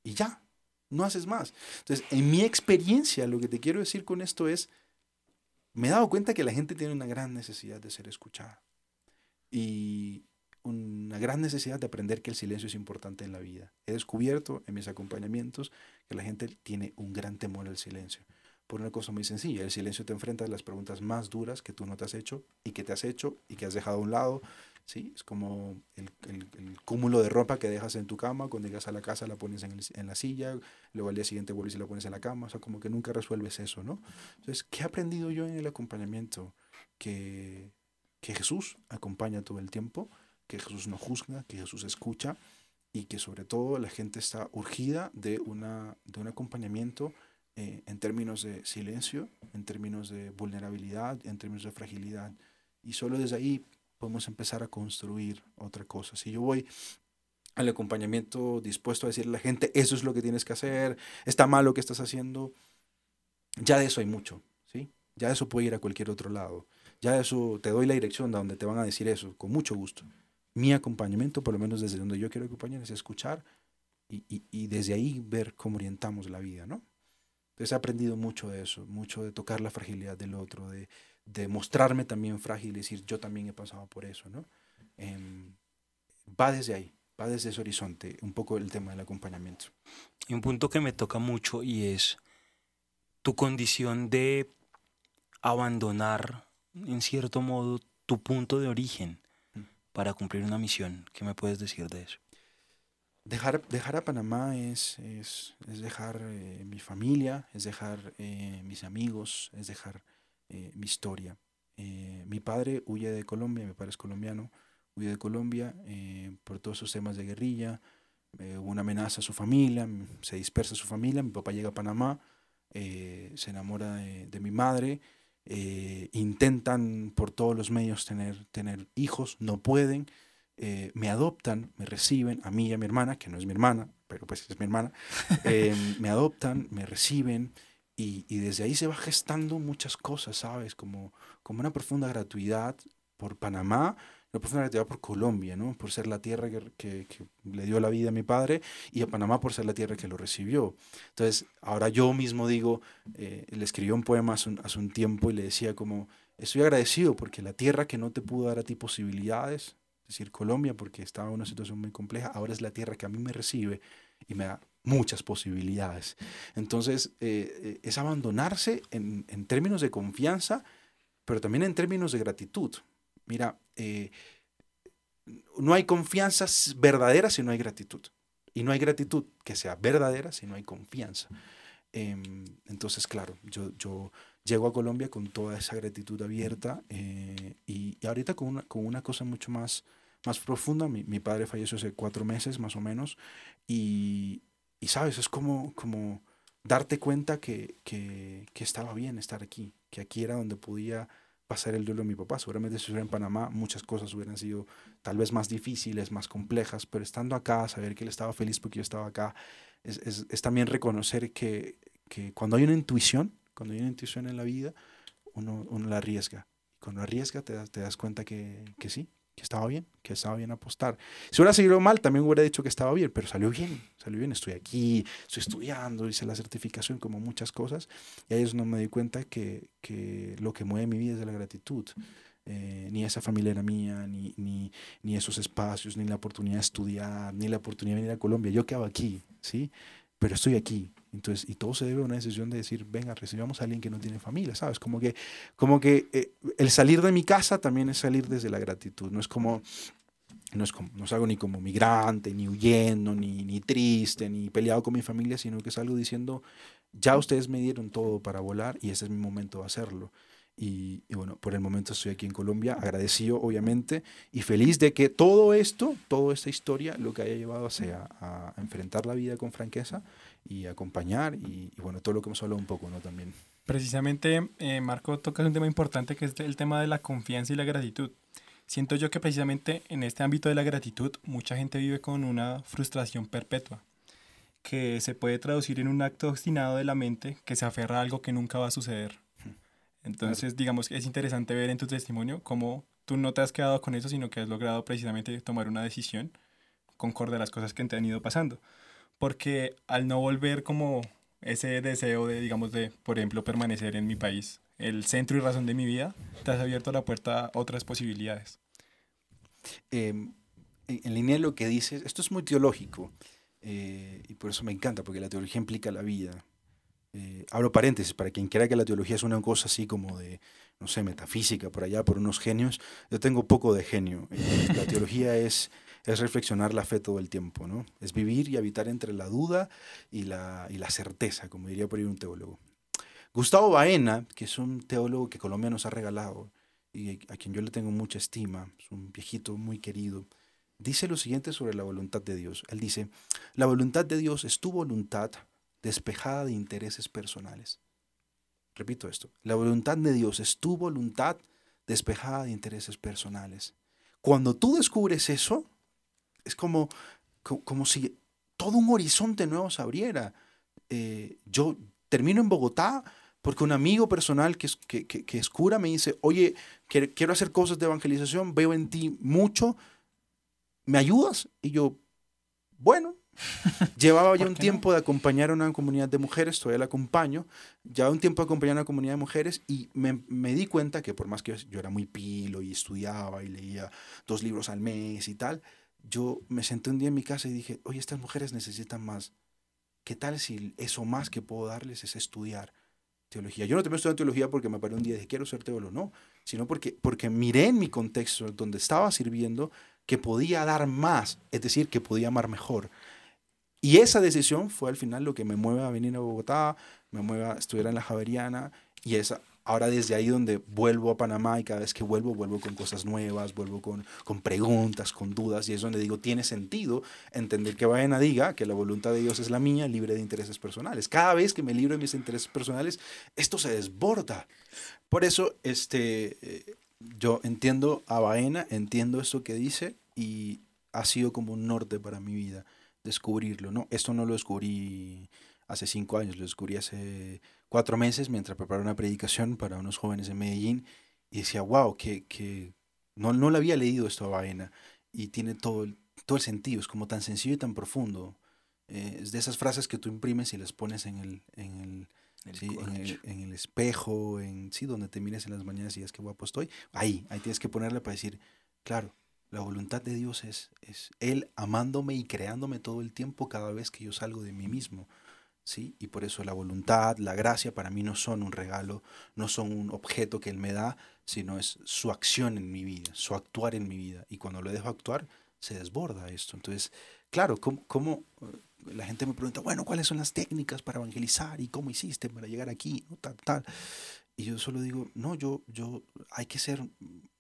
Y ya, no haces más. Entonces, en mi experiencia, lo que te quiero decir con esto es, me he dado cuenta que la gente tiene una gran necesidad de ser escuchada. Y una gran necesidad de aprender que el silencio es importante en la vida. He descubierto en mis acompañamientos que la gente tiene un gran temor al silencio por una cosa muy sencilla. El silencio te enfrenta a las preguntas más duras que tú no te has hecho y que te has hecho y que has dejado a un lado. ¿sí? Es como el, el, cúmulo de ropa que dejas en tu cama, cuando llegas a la casa la pones en, en, la silla, luego al día siguiente vuelves y la pones en la cama, o sea, como que nunca resuelves eso, ¿no? Entonces, ¿qué he aprendido yo en el acompañamiento? Que, que Jesús acompaña todo el tiempo, que Jesús no juzga, que Jesús escucha y que sobre todo la gente está urgida de, una, de un acompañamiento eh, en términos de silencio, en términos de vulnerabilidad, en términos de fragilidad. Y solo desde ahí podemos empezar a construir otra cosa. Si yo voy al acompañamiento dispuesto a decirle a la gente, eso es lo que tienes que hacer, está mal lo que estás haciendo, ya de eso hay mucho, ¿sí? Ya de eso puede ir a cualquier otro lado. Ya de eso te doy la dirección de donde te van a decir eso, con mucho gusto. Mi acompañamiento, por lo menos desde donde yo quiero acompañar, es escuchar y, y, y desde ahí ver cómo orientamos la vida, ¿no? Entonces he aprendido mucho de eso, mucho de tocar la fragilidad del otro, de, de mostrarme también frágil y decir yo también he pasado por eso, ¿no? Em, va desde ahí, va desde ese horizonte, un poco el tema del acompañamiento. Y un punto que me toca mucho y es tu condición de abandonar, en cierto modo, tu punto de origen Mm. para cumplir una misión. ¿Qué me puedes decir de eso? Dejar, dejar a Panamá es, es, es dejar eh, mi familia, es dejar eh, mis amigos, es dejar eh, mi historia. Mi padre huye de Colombia, mi padre es colombiano, huye de Colombia por todos esos temas de guerrilla, hubo una amenaza a su familia, se dispersa su familia, mi papá llega a Panamá, se enamora de, de mi madre, intentan por todos los medios tener, tener hijos, no pueden, eh, me adoptan, me reciben, a mí y a mi hermana, que no es mi hermana, pero pues es mi hermana, eh, me adoptan, me reciben y, y desde ahí se va gestando muchas cosas, ¿sabes? Como, como una profunda gratuidad por Panamá, una profunda gratuidad por Colombia, ¿no? Por ser la tierra que, que- que le dio la vida a mi padre y a Panamá por ser la tierra que lo recibió. Entonces, ahora yo mismo digo, eh, le escribí un poema hace un, hace un tiempo y le decía como, estoy agradecido porque la tierra que no te pudo dar a ti posibilidades, es decir, Colombia, porque estaba en una situación muy compleja, ahora es la tierra que a mí me recibe y me da muchas posibilidades. Entonces, eh, eh, es abandonarse en, en términos de confianza, pero también en términos de gratitud. Mira, eh, no hay confianza verdadera si no hay gratitud. Y no hay gratitud que sea verdadera si no hay confianza. Em, entonces, claro, yo, yo llego a Colombia con toda esa gratitud abierta eh, y, y ahorita con una, con una cosa mucho más, más profunda. Mi, mi padre falleció hace cuatro meses más o menos y, y sabes, es como, como darte cuenta que, que, que estaba bien estar aquí, que aquí era donde podía pasar el duelo de mi papá. Seguramente si estuviera en Panamá muchas cosas hubieran sido tal vez más difíciles, más complejas, pero estando acá, saber que él estaba feliz porque yo estaba acá, es, es, es también reconocer que, que cuando hay una intuición, cuando hay una intuición en la vida, uno, uno la arriesga. Y cuando arriesga te das, te das cuenta que, que sí, que estaba bien, que estaba bien apostar. Si hubiera seguido mal, también hubiera dicho que estaba bien, pero salió bien, salió bien. Estoy aquí, estoy estudiando, hice la certificación, como muchas cosas. Y ahí es donde me di cuenta que, que lo que mueve mi vida es la gratitud. Eh, ni esa familia era mía, ni, ni, ni esos espacios, ni la oportunidad de estudiar, ni la oportunidad de venir a Colombia. Yo quedaba aquí, ¿sí? Pero estoy aquí. Entonces, y todo se debe a una decisión de decir, venga, recibamos a alguien que no tiene familia, ¿sabes? Como que, como que eh, el salir de mi casa también es salir desde la gratitud. No es como, no es como, no salgo ni como migrante, ni huyendo, ni, ni triste, ni peleado con mi familia, sino que salgo diciendo, ya ustedes me dieron todo para volar y este es mi momento de hacerlo. Y, bueno, por el momento estoy aquí en Colombia, agradecido obviamente y feliz de que todo esto, toda esta historia, lo que haya llevado sea a, enfrentar la vida con franqueza y acompañar y, y, bueno, todo lo que hemos hablado un poco, ¿no? También. Precisamente, eh, Marco, tocas un tema importante que es el tema de la confianza y la gratitud. Siento yo que precisamente en este ámbito de la gratitud mucha gente vive con una frustración perpetua que se puede traducir en un acto obstinado de la mente que se aferra a algo que nunca va a suceder. Entonces, digamos que es interesante ver en tu testimonio cómo tú no te has quedado con eso, sino que has logrado precisamente tomar una decisión concorde a las cosas que te han ido pasando. Porque al no volver como ese deseo de, digamos, de, por ejemplo, permanecer en mi país, el centro y razón de mi vida, te has abierto la puerta a otras posibilidades. Eh, en, en, línea de lo que dices, esto es muy teológico eh, y por eso me encanta, porque la teología implica la vida. Eh, abro paréntesis, para quien quiera que la teología es una cosa así como de, no sé, metafísica, por allá, por unos genios, yo tengo poco de genio. Eh, la teología es, es reflexionar la fe todo el tiempo, ¿no? Es vivir y habitar entre la duda y la, y la certeza, como diría por ahí un teólogo. Gustavo Baena, que es un teólogo que Colombia nos ha regalado y a quien yo le tengo mucha estima, es un viejito muy querido, dice lo siguiente sobre la voluntad de Dios. Él dice, la voluntad de Dios es tu voluntad despejada de intereses personales. Repito esto, la voluntad de Dios es tu voluntad despejada de intereses personales. Cuando tú descubres eso, es como, como si todo un horizonte nuevo se abriera. Eh, yo termino en Bogotá porque un amigo personal que es, que, que, que es cura me dice, oye, quiero hacer cosas de evangelización, veo en ti mucho, ¿me ayudas? Y yo, bueno, Llevaba ya un tiempo no? de acompañar a una comunidad de mujeres, todavía la acompaño, ya un tiempo de acompañar a una comunidad de mujeres y me, me, di cuenta que por más que yo era muy pilo y estudiaba y leía dos libros al mes y tal, yo me senté un día en mi casa y dije, oye, estas mujeres necesitan más. ¿Qué tal si eso más que puedo darles es estudiar? teología. Yo no terminé estudiando teología porque me paré un día y dije, quiero ser teólogo, no, sino porque, porque miré en mi contexto donde estaba sirviendo que podía dar más, es decir, que podía amar mejor. Y esa decisión fue al final lo que me mueve a venir a Bogotá, me mueve a estudiar en la Javeriana y esa, ahora desde ahí donde vuelvo a Panamá y cada vez que vuelvo, vuelvo con cosas nuevas, vuelvo con, con preguntas, con dudas, y es donde digo, tiene sentido entender que Baena diga que la voluntad de Dios es la mía, libre de intereses personales. Cada vez que me libro de mis intereses personales, esto se desborda. Por eso, este, eh, yo entiendo a Baena, entiendo esto que dice, y ha sido como un norte para mi vida descubrirlo, ¿no? Esto no lo descubrí hace cinco años, lo descubrí hace cuatro meses mientras preparaba una predicación para unos jóvenes en Medellín y decía, wow, que, que no, no le había leído esto a Baena y tiene todo el, todo el sentido, es como tan sencillo y tan profundo. Eh, es de esas frases que tú imprimes y las pones en el, en el, en, el, en el, espejo, en sí, donde te mires en las mañanas y dices qué guapo estoy. Ahí, ahí tienes que ponerle para decir, claro, la voluntad de Dios es, es Él amándome y creándome todo el tiempo cada vez que yo salgo de mí mismo. ¿sí? Y por eso la voluntad, la gracia para mí no son un regalo, no son un objeto que Él me da, sino es su acción en mi vida, su actuar en mi vida. Y cuando lo dejo actuar, se desborda esto. Entonces, claro, ¿cómo, eh, la gente me pregunta, bueno, ¿cuáles son las técnicas para evangelizar y cómo hiciste para llegar aquí? Tal, tal. Y yo solo digo, no, yo, yo, hay que ser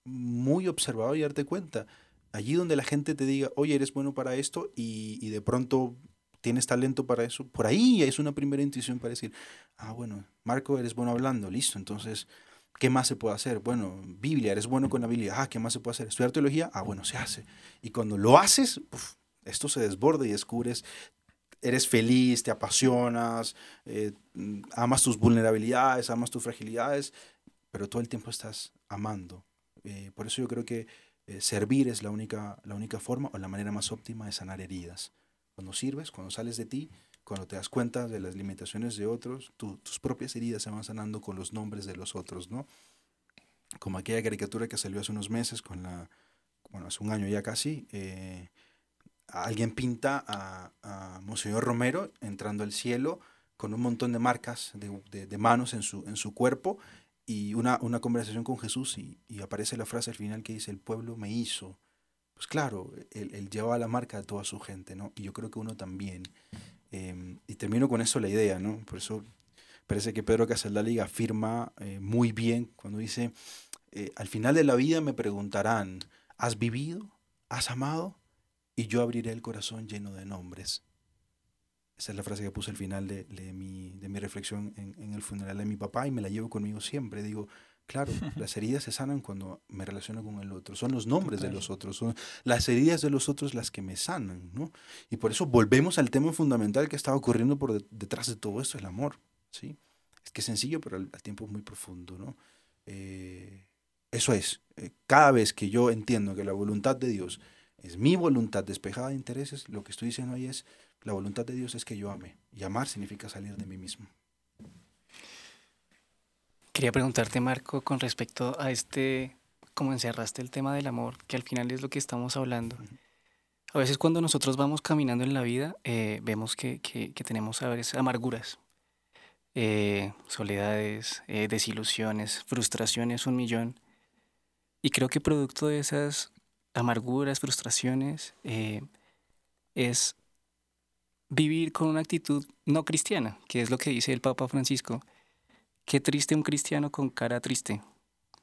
muy observado y darte cuenta. Allí donde la gente te diga, oye, eres bueno para esto y, y de pronto tienes talento para eso, por ahí es una primera intuición para decir, ah, bueno, Marco, eres bueno hablando, listo, entonces, ¿qué más se puede hacer? Bueno, Biblia, eres bueno con la Biblia, ah, ¿qué más se puede hacer? Estudiar teología, ah, bueno, se hace. Y cuando lo haces, esto se desborda y descubres, eres feliz, te apasionas, eh, amas tus vulnerabilidades, amas tus fragilidades, pero todo el tiempo estás amando. Eh, por eso yo creo que eh, servir es la única, la única forma o la manera más óptima de sanar heridas. Cuando sirves, cuando sales de ti, cuando te das cuenta de las limitaciones de otros, tus propias heridas se van sanando con los nombres de los otros, ¿no? Como aquella caricatura que salió hace unos meses con la, bueno, hace un año ya casi, eh, alguien pinta a, a, Monseñor Romero entrando al cielo con un montón de marcas de, de, manos en su, en su cuerpo y una, una conversación con Jesús y, y, aparece la frase al final que dice, el pueblo me hizo, pues claro, él, lleva la marca de toda su gente, ¿no? Y yo creo que uno también. Em, y termino con eso la idea, ¿no? Por eso parece que Pedro Casaldaliga afirma eh, muy bien cuando dice, eh, al final de la vida me preguntarán, ¿has vivido? ¿Has amado? Y yo abriré el corazón lleno de nombres. Esa es la frase que puse al final de, de, mi, de mi, reflexión en, en, el funeral de mi papá y me la llevo conmigo siempre. Digo, Claro, las heridas se sanan cuando me relaciono con el otro. Son los nombres de los otros, son las heridas de los otros las que me sanan, ¿no? Y por eso volvemos al tema fundamental que estaba ocurriendo por detrás de todo esto, el amor, ¿sí? Es que es sencillo, pero al, tiempo es muy profundo, ¿no? Eh, eso es, eh, cada vez que yo entiendo que la voluntad de Dios es mi voluntad despejada de intereses, lo que estoy diciendo ahí es, la voluntad de Dios es que yo ame. Y amar significa salir de mí mismo. Quería preguntarte, Marco, con respecto a este, cómo encerraste el tema del amor, que al final es lo que estamos hablando. A veces cuando nosotros vamos caminando en la vida, eh, vemos que, que, tenemos a veces amarguras, eh, soledades, eh, desilusiones, frustraciones, un millón. Y creo que producto de esas amarguras, frustraciones, es vivir con una actitud no cristiana, que es lo que dice el Papa Francisco, Qué triste un cristiano con cara triste.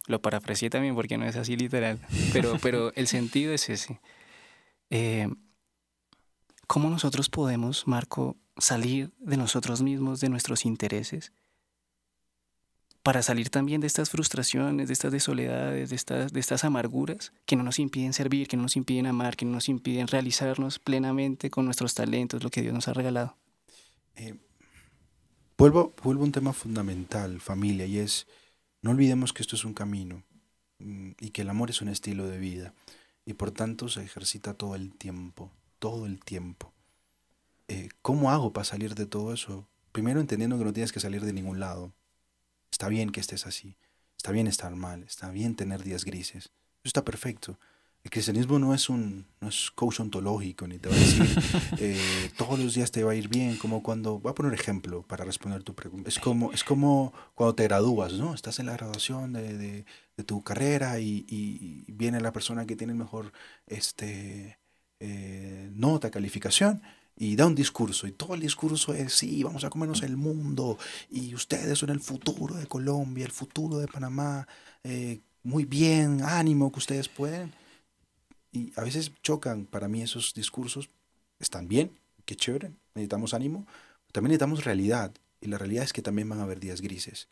Lo parafraseé también porque no es así literal, pero, pero el sentido es ese. Eh, ¿Cómo nosotros podemos, Marco, salir de nosotros mismos, de nuestros intereses, para salir también de estas frustraciones, de estas desoledades, de estas, de estas amarguras que no nos impiden servir, que no nos impiden amar, que no nos impiden realizarnos plenamente con nuestros talentos, lo que Dios nos ha regalado? Eh, Vuelvo, vuelvo a un tema fundamental, familia, y es, no olvidemos que esto es un camino mm, y que el amor es un estilo de vida y por tanto se ejercita todo el tiempo, todo el tiempo. Eh, ¿Cómo hago para salir de todo eso? Primero entendiendo que no tienes que salir de ningún lado. Está bien que estés así, está bien estar mal, está bien tener días grises, eso está perfecto. El cristianismo no es un no es coach ontológico, ni te va a decir eh, todos los días te va a ir bien, como cuando, voy a poner ejemplo para responder tu pregunta, es como, es como cuando te gradúas, ¿no? Estás en la graduación de, de, de tu carrera y, y, viene la persona que tiene mejor este, eh, nota, calificación, y da un discurso, y todo el discurso es, sí, vamos a comernos el mundo, y ustedes son el futuro de Colombia, el futuro de Panamá, eh, muy bien, ánimo que ustedes pueden. Y a veces chocan para mí esos discursos, están bien, qué chévere, necesitamos ánimo, también necesitamos realidad, y la realidad es que también van a haber días grises.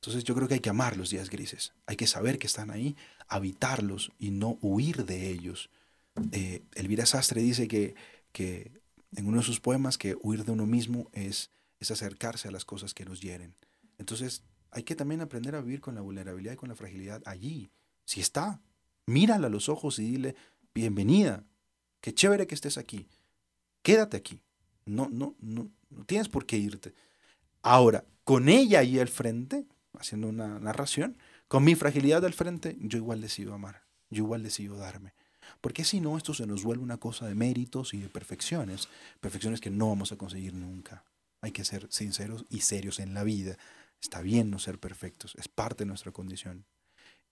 Entonces yo creo que hay que amar los días grises, hay que saber que están ahí, habitarlos y no huir de ellos. Eh, Elvira Sastre dice que, que en uno de sus poemas que huir de uno mismo es, es acercarse a las cosas que nos hieren. Entonces hay que también aprender a vivir con la vulnerabilidad y con la fragilidad allí. Si está, mírala a los ojos y dile, bienvenida, qué chévere que estés aquí, quédate aquí, no, no, no, no tienes por qué irte. Ahora, con ella ahí al frente, haciendo una narración, con mi fragilidad al frente, yo igual decido amar, yo igual decido darme. Porque si no, esto se nos vuelve una cosa de méritos y de perfecciones, perfecciones que no vamos a conseguir nunca. Hay que ser sinceros y serios en la vida. Está bien no ser perfectos, es parte de nuestra condición.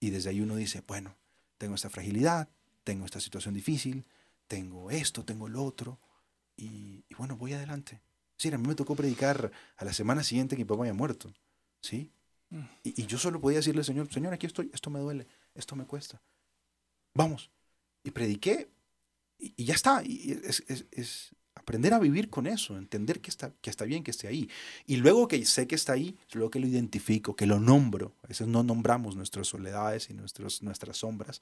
Y desde ahí uno dice, bueno, tengo esta fragilidad, tengo esta situación difícil, tengo esto, tengo lo otro, y, y bueno, voy adelante. Sí, a mí me tocó predicar a la semana siguiente que mi papá había muerto, ¿sí? Y, y yo solo podía decirle, Señor, Señor, aquí estoy, esto me duele, esto me cuesta. Vamos, y prediqué y, y ya está. Y es, es, es, aprender a vivir con eso, entender que está, que está bien que esté ahí. Y luego que sé que está ahí, luego que lo identifico, que lo nombro. A veces no nombramos nuestras soledades y nuestros, nuestras sombras.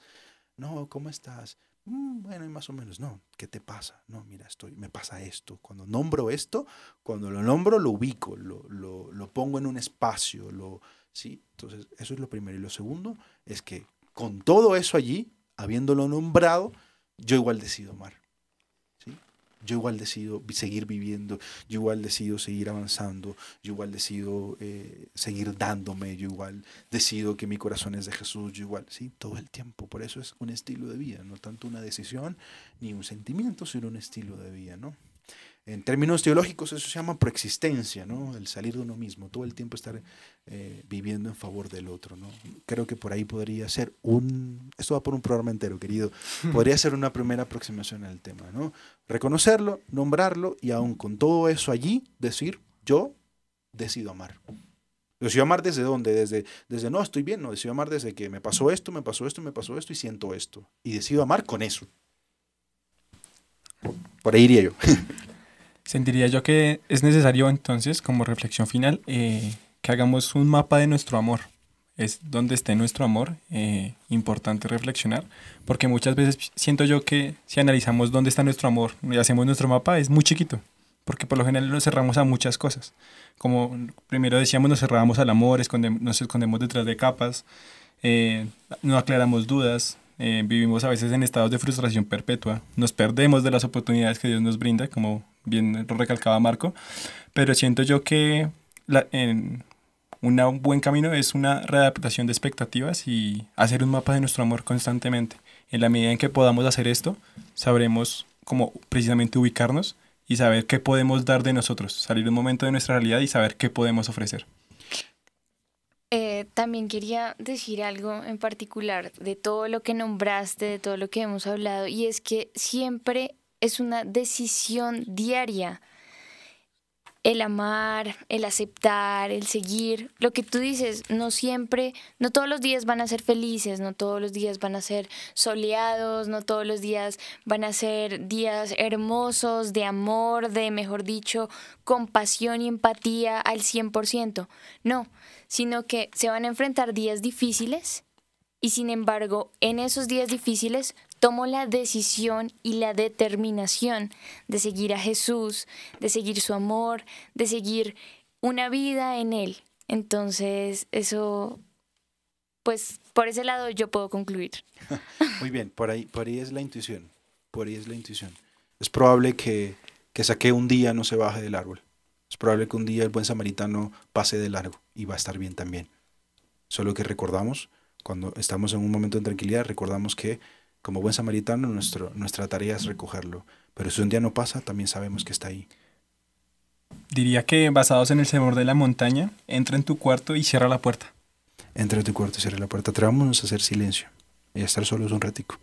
No, ¿cómo estás? Mm, bueno, más o menos. No, ¿qué te pasa? No, mira, estoy, me pasa esto. Cuando nombro esto, cuando lo nombro, lo ubico, lo, lo, lo pongo en un espacio. Lo, ¿sí? Entonces, eso es lo primero. Y lo segundo es que con todo eso allí, habiéndolo nombrado, yo igual decido amar. ¿sí? Yo igual decido seguir viviendo, yo igual decido seguir avanzando, yo igual decido eh, seguir dándome, yo igual decido que mi corazón es de Jesús, yo igual, ¿sí? Todo el tiempo. Por eso es un estilo de vida, no tanto una decisión ni un sentimiento, sino un estilo de vida, ¿no? En términos teológicos eso se llama preexistencia, ¿no? El salir de uno mismo, todo el tiempo estar eh, viviendo en favor del otro, ¿no? Creo que por ahí podría ser un, esto va por un programa entero, querido, podría ser una primera aproximación al tema, ¿no? Reconocerlo, nombrarlo y aún con todo eso allí decir, yo decido amar. Decido amar desde dónde, desde, desde no, estoy bien, no, decido amar desde que me pasó esto, me pasó esto, me pasó esto y siento esto. Y decido amar con eso. Por ahí iría yo. Sentiría yo que es necesario entonces, como reflexión final, eh, que hagamos un mapa de nuestro amor. Es donde esté nuestro amor, eh, importante reflexionar, porque muchas veces siento yo que si analizamos dónde está nuestro amor y hacemos nuestro mapa, es muy chiquito, porque por lo general nos cerramos a muchas cosas. Como primero decíamos, nos cerramos al amor, escondemos, nos escondemos detrás de capas, eh, no aclaramos dudas, eh, vivimos a veces en estados de frustración perpetua, nos perdemos de las oportunidades que Dios nos brinda, como bien recalcaba Marco, pero siento yo que la, en un buen camino es una readaptación de expectativas y hacer un mapa de nuestro amor constantemente. En la medida en que podamos hacer esto, sabremos cómo precisamente ubicarnos y saber qué podemos dar de nosotros, salir un momento de nuestra realidad y saber qué podemos ofrecer. Eh, también quería decir algo en particular de todo lo que nombraste, de todo lo que hemos hablado, y es que siempre es una decisión diaria. El amar, el aceptar, el seguir, lo que tú dices, no siempre, no todos los días van a ser felices, no todos los días van a ser soleados, no todos los días van a ser días hermosos de amor, de, mejor dicho, compasión y empatía al 100%. No, sino que se van a enfrentar días difíciles y sin embargo, en esos días difíciles tomo la decisión y la determinación de seguir a Jesús, de seguir su amor, de seguir una vida en Él. Entonces, eso, pues por ese lado yo puedo concluir. Muy bien, por ahí, por ahí es la intuición, por ahí es la intuición. Es probable que, que saque un día no se baje del árbol. Es probable que un día el buen samaritano pase de largo y va a estar bien también. Solo que recordamos, cuando estamos en un momento de tranquilidad, recordamos que Como buen samaritano, nuestro, nuestra tarea es recogerlo. Pero si un día no pasa, también sabemos que está ahí. Diría que basados en el sabor de la montaña, entra en tu cuarto y cierra la puerta. Entra en tu cuarto y cierra la puerta. Atrevámonos a hacer silencio y a estar solos un ratico.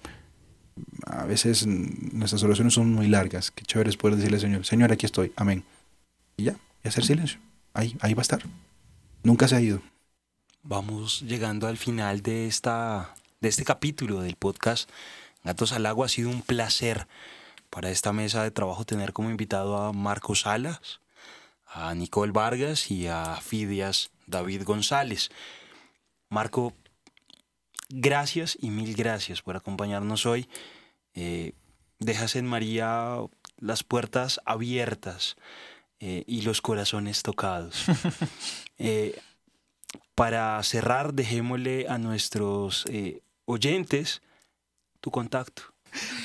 A veces nuestras oraciones son muy largas. Qué chévere es poder decirle al Señor, Señor, aquí estoy, amén. Y ya, y hacer silencio. Ahí, ahí va a estar. Nunca se ha ido. Vamos llegando al final de, esta, de este capítulo del podcast. Gatos al Agua ha sido un placer para esta mesa de trabajo tener como invitado a Marco Salas, a Nicole Vargas y a Fidias David González. Marco, gracias y mil gracias por acompañarnos hoy. Eh, dejas en María las puertas abiertas eh, y los corazones tocados. Eh, para cerrar, dejémosle a nuestros eh, oyentes tu contacto.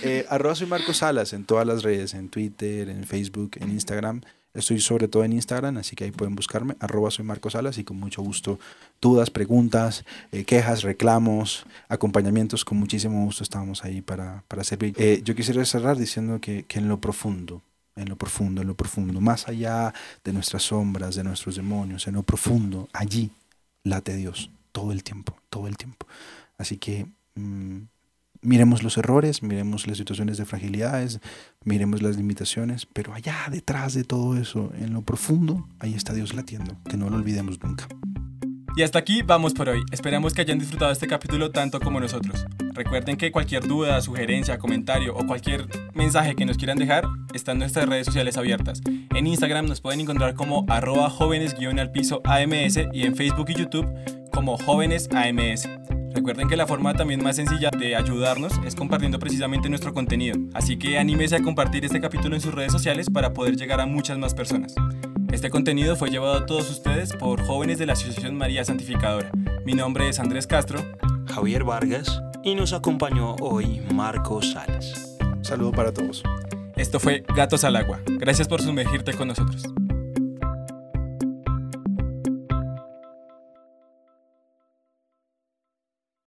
Eh, arroba soy Marcos Salas en todas las redes, en Twitter, en Facebook, en Instagram. Estoy sobre todo en Instagram, así que ahí pueden buscarme. Arroba soy Marcos Salas y con mucho gusto dudas, preguntas, eh, quejas, reclamos, acompañamientos. Con muchísimo gusto estamos ahí para, para servir. Eh, yo quisiera cerrar diciendo que, que en lo profundo, en lo profundo, en lo profundo, más allá de nuestras sombras, de nuestros demonios, en lo profundo, allí late Dios todo el tiempo, todo el tiempo. Así que mm, miremos los errores, miremos las situaciones de fragilidades, miremos las limitaciones, pero allá detrás de todo eso, en lo profundo, ahí está Dios latiendo, que no lo olvidemos nunca. Y hasta aquí vamos por hoy. Esperamos que hayan disfrutado este capítulo tanto como nosotros. Recuerden que cualquier duda, sugerencia, comentario o cualquier mensaje que nos quieran dejar está en nuestras redes sociales abiertas. En Instagram nos pueden encontrar como arroba jóvenes al piso AMS y en Facebook y YouTube como jóvenes AMS. Recuerden que la forma también más sencilla de ayudarnos es compartiendo precisamente nuestro contenido. Así que anímese a compartir este capítulo en sus redes sociales para poder llegar a muchas más personas. Este contenido fue llevado a todos ustedes por jóvenes de la Asociación María Santificadora. Mi nombre es Andrés Castro. Javier Vargas y nos acompañó hoy Marco Salas. Saludo para todos. Esto fue Gatos al Agua. Gracias por sumergirte con nosotros.